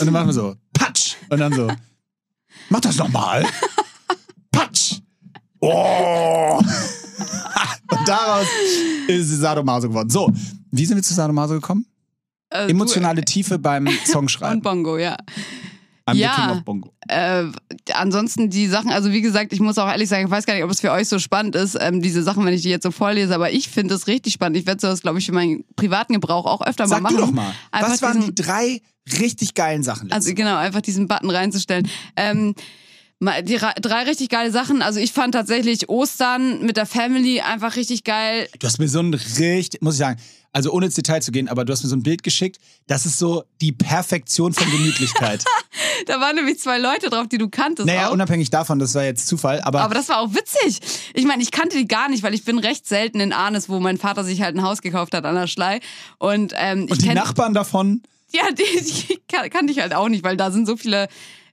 Und dann machen wir so, patsch. Und dann so, mach das nochmal. Patsch. Oh. *laughs* Und daraus ist Sadomaso geworden. So, wie sind wir zu Sadomaso gekommen? Äh, Emotionale Tiefe beim Du, Songschreiben. *laughs* und Bongo, ja. I'm Ja. the King of Bongo. Äh, ansonsten die Sachen, also wie gesagt, ich muss auch ehrlich sagen, ich weiß gar nicht, ob es für euch so spannend ist, ähm, diese Sachen, wenn ich die jetzt so vorlese, aber ich finde es richtig spannend. Ich werde sowas, glaube ich, für meinen privaten Gebrauch auch öfter Sag mal du machen. doch mal. Einfach Was waren diesen- die drei richtig geilen Sachen? Also genau, einfach diesen Button reinzustellen. Ähm, die drei richtig geile Sachen. Also ich fand tatsächlich Ostern mit der Family einfach richtig geil. Du hast mir so ein richtig, muss ich sagen, also ohne ins Detail zu gehen, aber du hast mir so ein Bild geschickt. Das ist so die Perfektion von Gemütlichkeit. *laughs* Da waren nämlich zwei Leute drauf, die du kanntest. naja, auch. unabhängig davon, das war jetzt Zufall, aber, Aber das war auch witzig. Ich meine, ich kannte die gar nicht, weil ich bin recht selten in Arnes, wo mein Vater sich halt ein Haus gekauft hat an der Schlei. Und, ähm, ich und die Nachbarn davon, Ja, die, die kan- *laughs* kannte ich halt auch nicht, weil da sind so viele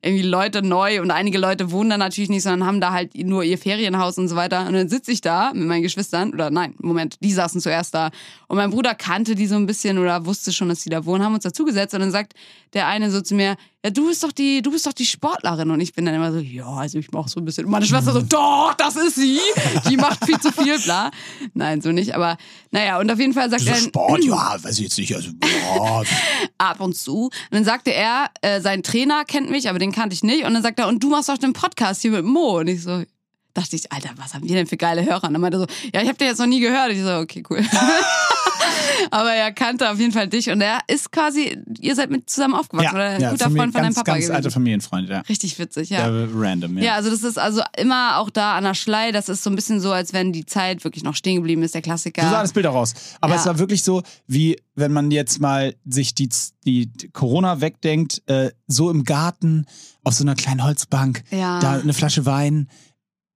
irgendwie Leute neu und einige Leute wohnen da natürlich nicht, sondern haben da halt nur ihr Ferienhaus und so weiter. Und dann sitze ich da mit meinen Geschwistern, oder nein, Moment, die saßen zuerst da. Und mein Bruder kannte die so ein bisschen oder wusste schon, dass die da wohnen, haben uns dazugesetzt und dann sagt der eine so zu mir, ja, du bist doch die, du bist doch die Sportlerin. Und ich bin dann immer so, ja, also ich mache so ein bisschen. Und meine Schwester so, doch, das ist sie. Die macht viel zu viel, bla. Nein, so nicht, aber naja, und auf jeden Fall sagt so er. Sport, ja, weiß ich jetzt nicht, also, boah, *laughs* ab und zu. Und dann sagte er, äh, sein Trainer kennt mich, aber den kannte ich nicht. Und dann sagt er, und du machst doch den Podcast hier mit Mo. Und ich so, dachte ich, Alter, was haben wir denn für geile Hörer? Und dann meinte er so, ja, ich habe den jetzt noch nie gehört. Und ich so, okay, cool. *laughs* aber er kannte auf jeden Fall dich und er ist quasi, ihr seid mit zusammen aufgewachsen oder ein guter Familie- Freund von deinem ganz, Papa ganz gewesen. alter Familienfreund, ja. Richtig witzig, ja. ja. Random, ja. Ja, also das ist also immer auch da an der Schlei. Das ist so ein bisschen so, als wenn die Zeit wirklich noch stehen geblieben ist, der Klassiker. So sah das Bild auch aus. Aber Ja. es war wirklich so, wie wenn man jetzt mal sich die, die Corona wegdenkt, äh, so im Garten, auf so einer kleinen Holzbank, Ja. da eine Flasche Wein.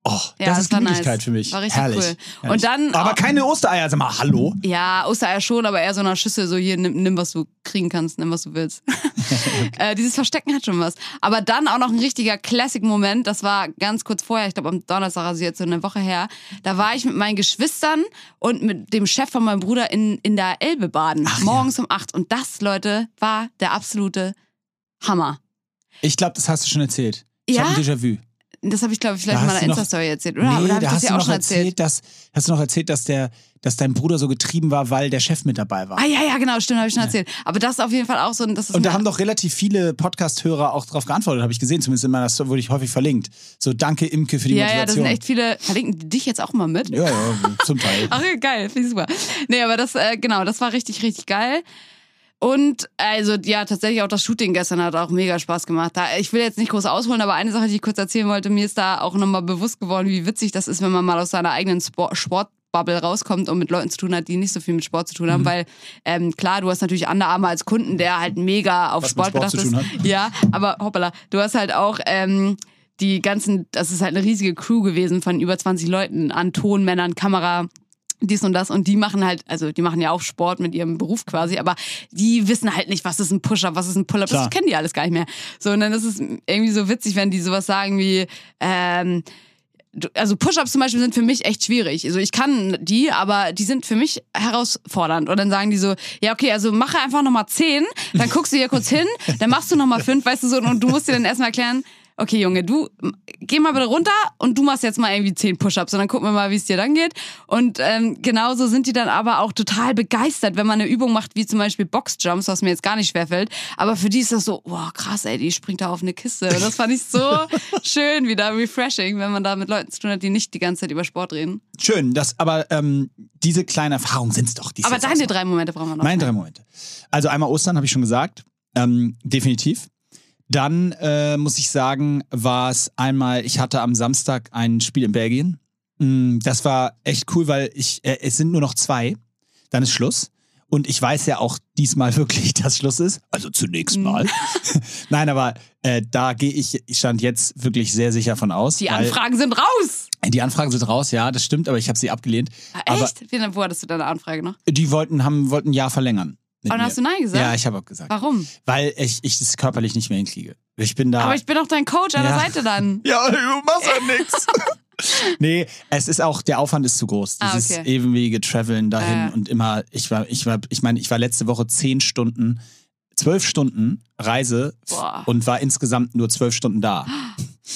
Oh, Ja, das, das ist war Gemütlichkeit nice. für mich. War richtig Herrlich. cool. Herrlich. Und dann Aber auch- keine Ostereier, sag mal, hallo. Ja, Ostereier schon, aber eher so einer Schüssel, so hier, nimm, nimm was du kriegen kannst, nimm, was du willst. *laughs* *laughs* äh, dieses Verstecken hat schon was. Aber dann auch noch ein richtiger Classic-Moment, das war ganz kurz vorher, ich glaube am Donnerstag, also jetzt so eine Woche her, da war ich mit meinen Geschwistern und mit dem Chef von meinem Bruder in, in der Elbe baden, morgens um acht. Und das, Leute, war der absolute Hammer. Ich glaube, das hast du schon erzählt. Ich Ja? habe ein Déjà-vu. Das habe ich, glaube ich, vielleicht Da in meiner du noch- Insta-Story erzählt, oder? Nee, oder da hast ja du auch noch erzählt, erzählt? dass, hast du noch erzählt, dass, der, dass dein Bruder so getrieben war, weil der Chef mit dabei war. Ah ja, ja, genau, stimmt, habe ich schon erzählt. Aber das ist auf jeden Fall auch so, das ist Und da haben doch relativ viele Podcast-Hörer auch drauf geantwortet, habe ich gesehen, zumindest in meiner Story wurde ich häufig verlinkt. So, danke Imke für die ja, ja, das Motivation. sind echt viele. Verlinken dich jetzt auch mal mit? ja, ja, zum Teil. *laughs* Ach, ja, geil, finde ich super. Nee, aber das, äh, genau, das war richtig, richtig geil. Und also ja, tatsächlich auch das Shooting gestern hat auch mega Spaß gemacht. Da, ich will jetzt nicht groß ausholen, aber eine Sache, die ich kurz erzählen wollte, mir ist da auch nochmal bewusst geworden, wie witzig das ist, wenn man mal aus seiner eigenen Sport Sportbubble rauskommt und mit Leuten zu tun hat, die nicht so viel mit Sport zu tun Mhm. haben, weil ähm, klar, du hast natürlich Under Armour als Kunden, der halt mega auf Was Sport Sport bedacht ist. Ja, aber hoppala, du hast halt auch ähm, die ganzen, das ist halt eine riesige Crew gewesen von über 20 Leuten an Tonmännern, Kamera, dies und das und die machen halt, also die machen ja auch Sport mit ihrem Beruf quasi, aber die wissen halt nicht, was ist ein Push-Up, was ist ein Pull-Up, das kennen die alles gar nicht mehr. So, und dann ist es irgendwie so witzig, wenn die sowas sagen wie, ähm, also Push-Ups zum Beispiel sind für mich echt schwierig. Also ich kann die, aber die sind für mich herausfordernd. Und dann sagen die so, ja okay, also mache einfach nochmal zehn, dann guckst du hier kurz hin, dann machst du nochmal fünf, weißt du so, und du musst dir dann erstmal erklären, okay Junge, du geh mal bitte runter und du machst jetzt mal irgendwie zehn Push-Ups und dann gucken wir mal, wie es dir dann geht. Und ähm, genauso sind die dann aber auch total begeistert, wenn man eine Übung macht, wie zum Beispiel Boxjumps, was mir jetzt gar nicht schwerfällt. Aber für die ist das so, boah, krass, ey, die springt da auf eine Kiste. Und das fand ich so *laughs* schön, wieder refreshing, wenn man da mit Leuten zu tun hat, die nicht die ganze Zeit über Sport reden. Schön, das, aber ähm, diese kleinen Erfahrungen sind es doch. die Aber deine drei Momente brauchen wir noch. Meine drei Momente. Also einmal Ostern, habe ich schon gesagt. Ähm, definitiv. Dann äh, muss ich sagen, war es einmal, ich hatte am Samstag ein Spiel in Belgien. Mm, Das war echt cool, weil ich, äh, es sind nur noch zwei. Dann ist Schluss. Und ich weiß ja auch diesmal *laughs* wirklich, dass Schluss ist. Also zunächst Mhm. mal. *laughs* Nein, aber äh, da gehe ich, ich stand jetzt wirklich sehr sicher von aus. Die Anfragen sind raus! Die Anfragen sind raus, ja, das stimmt, aber ich habe sie abgelehnt. Ah, Aber echt? Wie, wo hattest du deine Anfrage noch? die wollten, haben, wollten ein Jahr verlangern. Und mir. hast du Nein gesagt? Ja, ich habe abgesagt. Warum? Weil ich, ich das körperlich nicht mehr hinkriege. Ich bin da. Aber ich bin doch dein Coach an Ja. der Seite dann. *laughs* ja, du machst ja nichts. *laughs* Nee, es ist auch, der Aufwand ist zu groß. Ah, Dieses okay. ewige Traveln dahin Ja. und immer, ich war, ich war, ich meine, ich war letzte Woche zehn Stunden, zwölf Stunden Reise Boah. und war insgesamt nur zwölf Stunden da.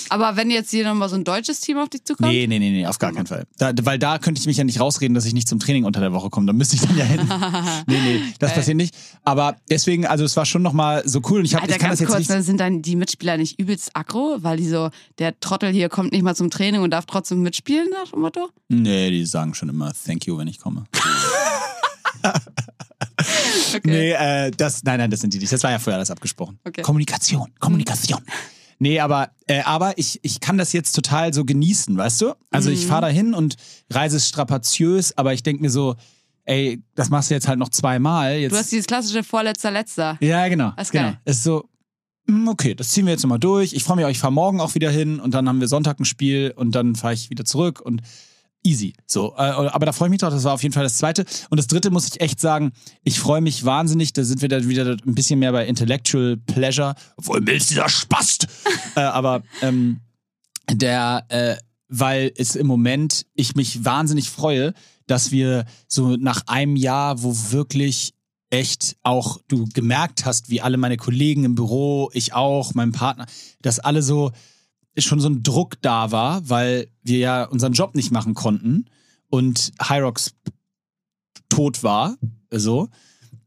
Aber wenn jetzt hier nochmal so ein deutsches Team auf dich zukommt? Nee, nee, nee, nee, auf gar keinen Fall. Da, weil da könnte ich mich ja nicht rausreden, dass ich nicht zum Training unter der Woche komme. Da müsste ich dann ja hin. *laughs* nee, nee, das Geil. passiert nicht. Aber deswegen, also es war schon nochmal so cool und ich, hab, Alter, ich kann ganz das jetzt kurz, nicht. ne, sind dann die Mitspieler nicht übelst aggro, weil die so, der Trottel hier kommt nicht mal zum Training und darf trotzdem mitspielen, nach dem Motto? Nee, die sagen schon immer Thank you, wenn ich komme. *laughs* *laughs* Okay. Nee, äh, das, nein, nein, das sind die nicht. Das war ja vorher alles abgesprochen. Okay. Kommunikation, Kommunikation. Nee, aber, äh, aber ich, ich kann das jetzt total so genießen, weißt du? Also Mhm. ich fahre da hin und Reise strapaziös, aber ich denke mir so, ey, das machst du jetzt halt noch zweimal. Jetzt, Du hast dieses klassische Vorletzter, Letzter. ja, genau. Das ist genau. geil. Es ist so, mm, okay, das ziehen wir jetzt nochmal durch. Ich freue mich auch, ich fahre morgen auch wieder hin und dann haben wir Sonntag ein Spiel und dann fahre ich wieder zurück und easy. So, äh, aber da freue ich mich drauf. Das war auf jeden Fall das zweite. Und das dritte muss ich echt sagen, ich freue mich wahnsinnig. Da sind wir dann wieder ein bisschen mehr bei Intellectual Pleasure. Obwohl Mills dieser Spast. *laughs* äh, aber ähm, der, äh, weil es im Moment ich mich wahnsinnig freue, dass wir so nach einem Jahr, wo wirklich echt auch du gemerkt hast, wie alle meine Kollegen im Büro, ich auch, mein Partner, dass alle so schon so ein Druck da war, weil wir ja unseren Job nicht machen konnten und Hyrox tot war, so.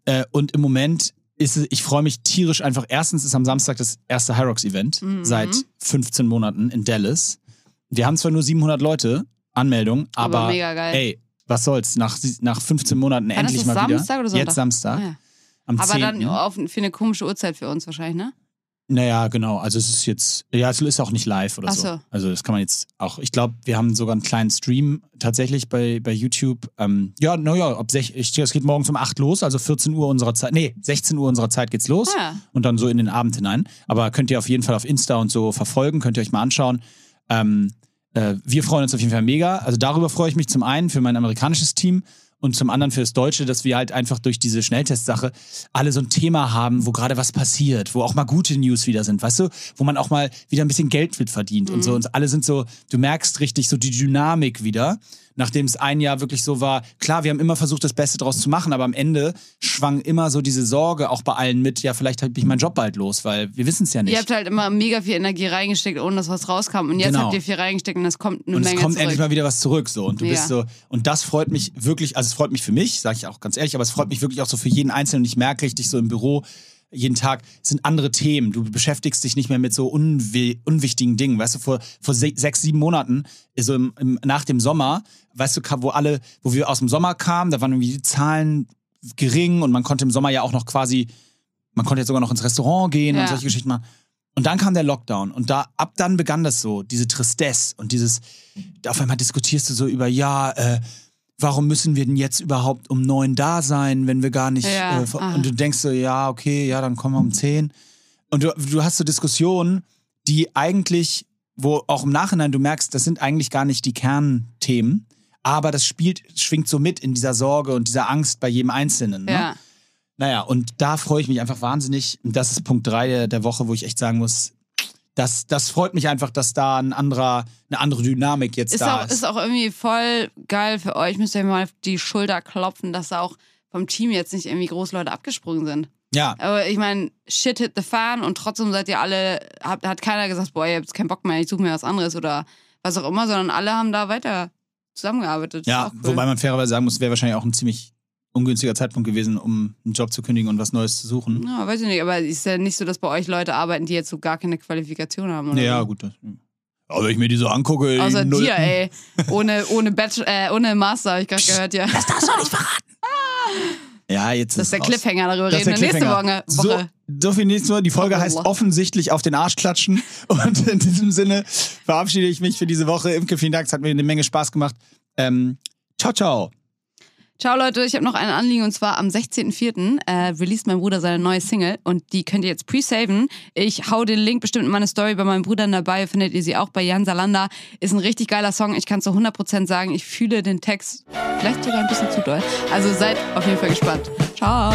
Äh, und im Moment ist es, ich freue mich tierisch einfach. Erstens ist am Samstag das erste Hyrox-Event Mhm. seit 15 Monaten in Dallas. Wir haben zwar nur 700 Leute Anmeldung, aber, Aber mega geil. ey, was soll's, nach, nach 15 Monaten Wann endlich mal Samstag wieder. oder Sonntag? Jetzt Samstag, Ah, ja. am Aber 10. dann auf, für eine komische Uhrzeit für uns wahrscheinlich, ne? Naja, genau. Also es ist jetzt, ja, es ist auch nicht live oder so. so. Also das kann man jetzt auch, ich glaube, wir haben sogar einen kleinen Stream tatsächlich bei, bei YouTube. Ähm, ja, naja, ab sech, ich, es geht morgens um 8 los, also 14 Uhr unserer Zeit, nee, 16 Uhr unserer Zeit geht's los Ah, ja. und dann so in den Abend hinein. Aber könnt ihr auf jeden Fall auf Insta und so verfolgen, könnt ihr euch mal anschauen. Ähm, äh, wir freuen uns auf jeden Fall mega. Also darüber freue ich mich zum einen für mein amerikanisches Team und zum anderen für das Deutsche, dass wir halt einfach durch diese Schnelltestsache alle so ein Thema haben, wo gerade was passiert, wo auch mal gute News wieder sind, weißt du, wo man auch mal wieder ein bisschen Geld mit verdient und so. Und alle sind so, du merkst richtig so die Dynamik wieder. Nachdem es ein Jahr wirklich so war, klar, wir haben immer versucht, das Beste draus zu machen, aber am Ende schwang immer so diese Sorge auch bei allen mit, ja, vielleicht habe ich meinen Job bald los, weil wir wissen es ja nicht. Ihr habt halt immer mega viel Energie reingesteckt, ohne dass was rauskam. Und jetzt Genau. habt ihr viel reingesteckt und es kommt eine und Menge es kommt zurück. endlich mal wieder was zurück so und du Ja. bist so und das freut mich wirklich also es freut mich für mich sage ich auch ganz ehrlich aber es freut mich wirklich auch so für jeden einzelnen und ich merke richtig so im Büro jeden Tag sind andere Themen. Du beschäftigst dich nicht mehr mit so unwi unwichtigen Dingen. Weißt du vor vor se sechs sieben Monaten so im, im, nach dem Sommer weißt du wo alle wo wir aus dem Sommer kamen da waren irgendwie die Zahlen gering und man konnte im Sommer ja auch noch quasi man konnte jetzt sogar noch ins Restaurant gehen und Ja. solche Geschichten machen. Und dann kam der Lockdown und da ab dann begann das so, diese Tristesse und dieses, auf einmal diskutierst du so über, ja, äh, warum müssen wir denn jetzt überhaupt um neun da sein, wenn wir gar nicht, Ja, äh, ah. und du denkst so, ja, okay, ja, dann kommen wir um zehn. Und du, du hast so Diskussionen, die eigentlich, wo auch im Nachhinein du merkst, das sind eigentlich gar nicht die Kernthemen, aber das spielt, schwingt so mit in dieser Sorge und dieser Angst bei jedem Einzelnen. Ne? Ja. Naja, und da freue ich mich einfach wahnsinnig. Und Das ist Punkt drei der, der Woche, wo ich echt sagen muss, das, das freut mich einfach, dass da ein anderer, eine andere Dynamik jetzt Ist da auch, ist. ist auch irgendwie voll geil für euch. Müsst ihr mal auf die Schulter klopfen, dass da auch vom Team jetzt nicht irgendwie groß Leute abgesprungen sind. ja, Aber ich meine, shit hit the fan und trotzdem seid ihr alle, habt, hat keiner gesagt, boah, ihr habt jetzt keinen Bock mehr, ich suche mir was anderes oder was auch immer, sondern alle haben da weiter zusammengearbeitet. Ja, cool. wobei man fairerweise sagen muss, wäre wahrscheinlich auch ein ziemlich ungünstiger Zeitpunkt gewesen, um einen Job zu kündigen und was Neues zu suchen. Ja, weiß ich nicht, aber ist ja nicht so, dass bei euch Leute arbeiten, die jetzt so gar keine Qualifikation haben. Oder Ja, so. gut. Das, aber wenn ich mir die so angucke, Außer Null- dir, ey. Ohne, ohne, Bachelor, äh, ohne Master, habe ich gerade gehört, ja. Das darfst du nicht verraten. Ja, jetzt ist der raus. Cliffhanger, darüber Das reden wir nächste. Woche. Woche. So, so viel nächstes Mal. Die Folge Woche. heißt offensichtlich auf den Arsch klatschen. *laughs* Und in diesem Sinne verabschiede ich mich für diese Woche. Imke, vielen Dank. Es hat mir eine Menge Spaß gemacht. Ähm, ciao, ciao. Ciao Leute, ich habe noch ein Anliegen und zwar am 16.04. Äh, released mein Bruder seine neue Single und die könnt ihr jetzt pre-saven. Ich hau den Link bestimmt in meine Story bei meinem Bruder dabei, findet ihr sie auch bei Jan Salanda. Ist ein richtig geiler Song, ich kann zu 100% sagen, ich fühle den Text vielleicht sogar ein bisschen zu doll. Also seid auf jeden Fall gespannt. Ciao.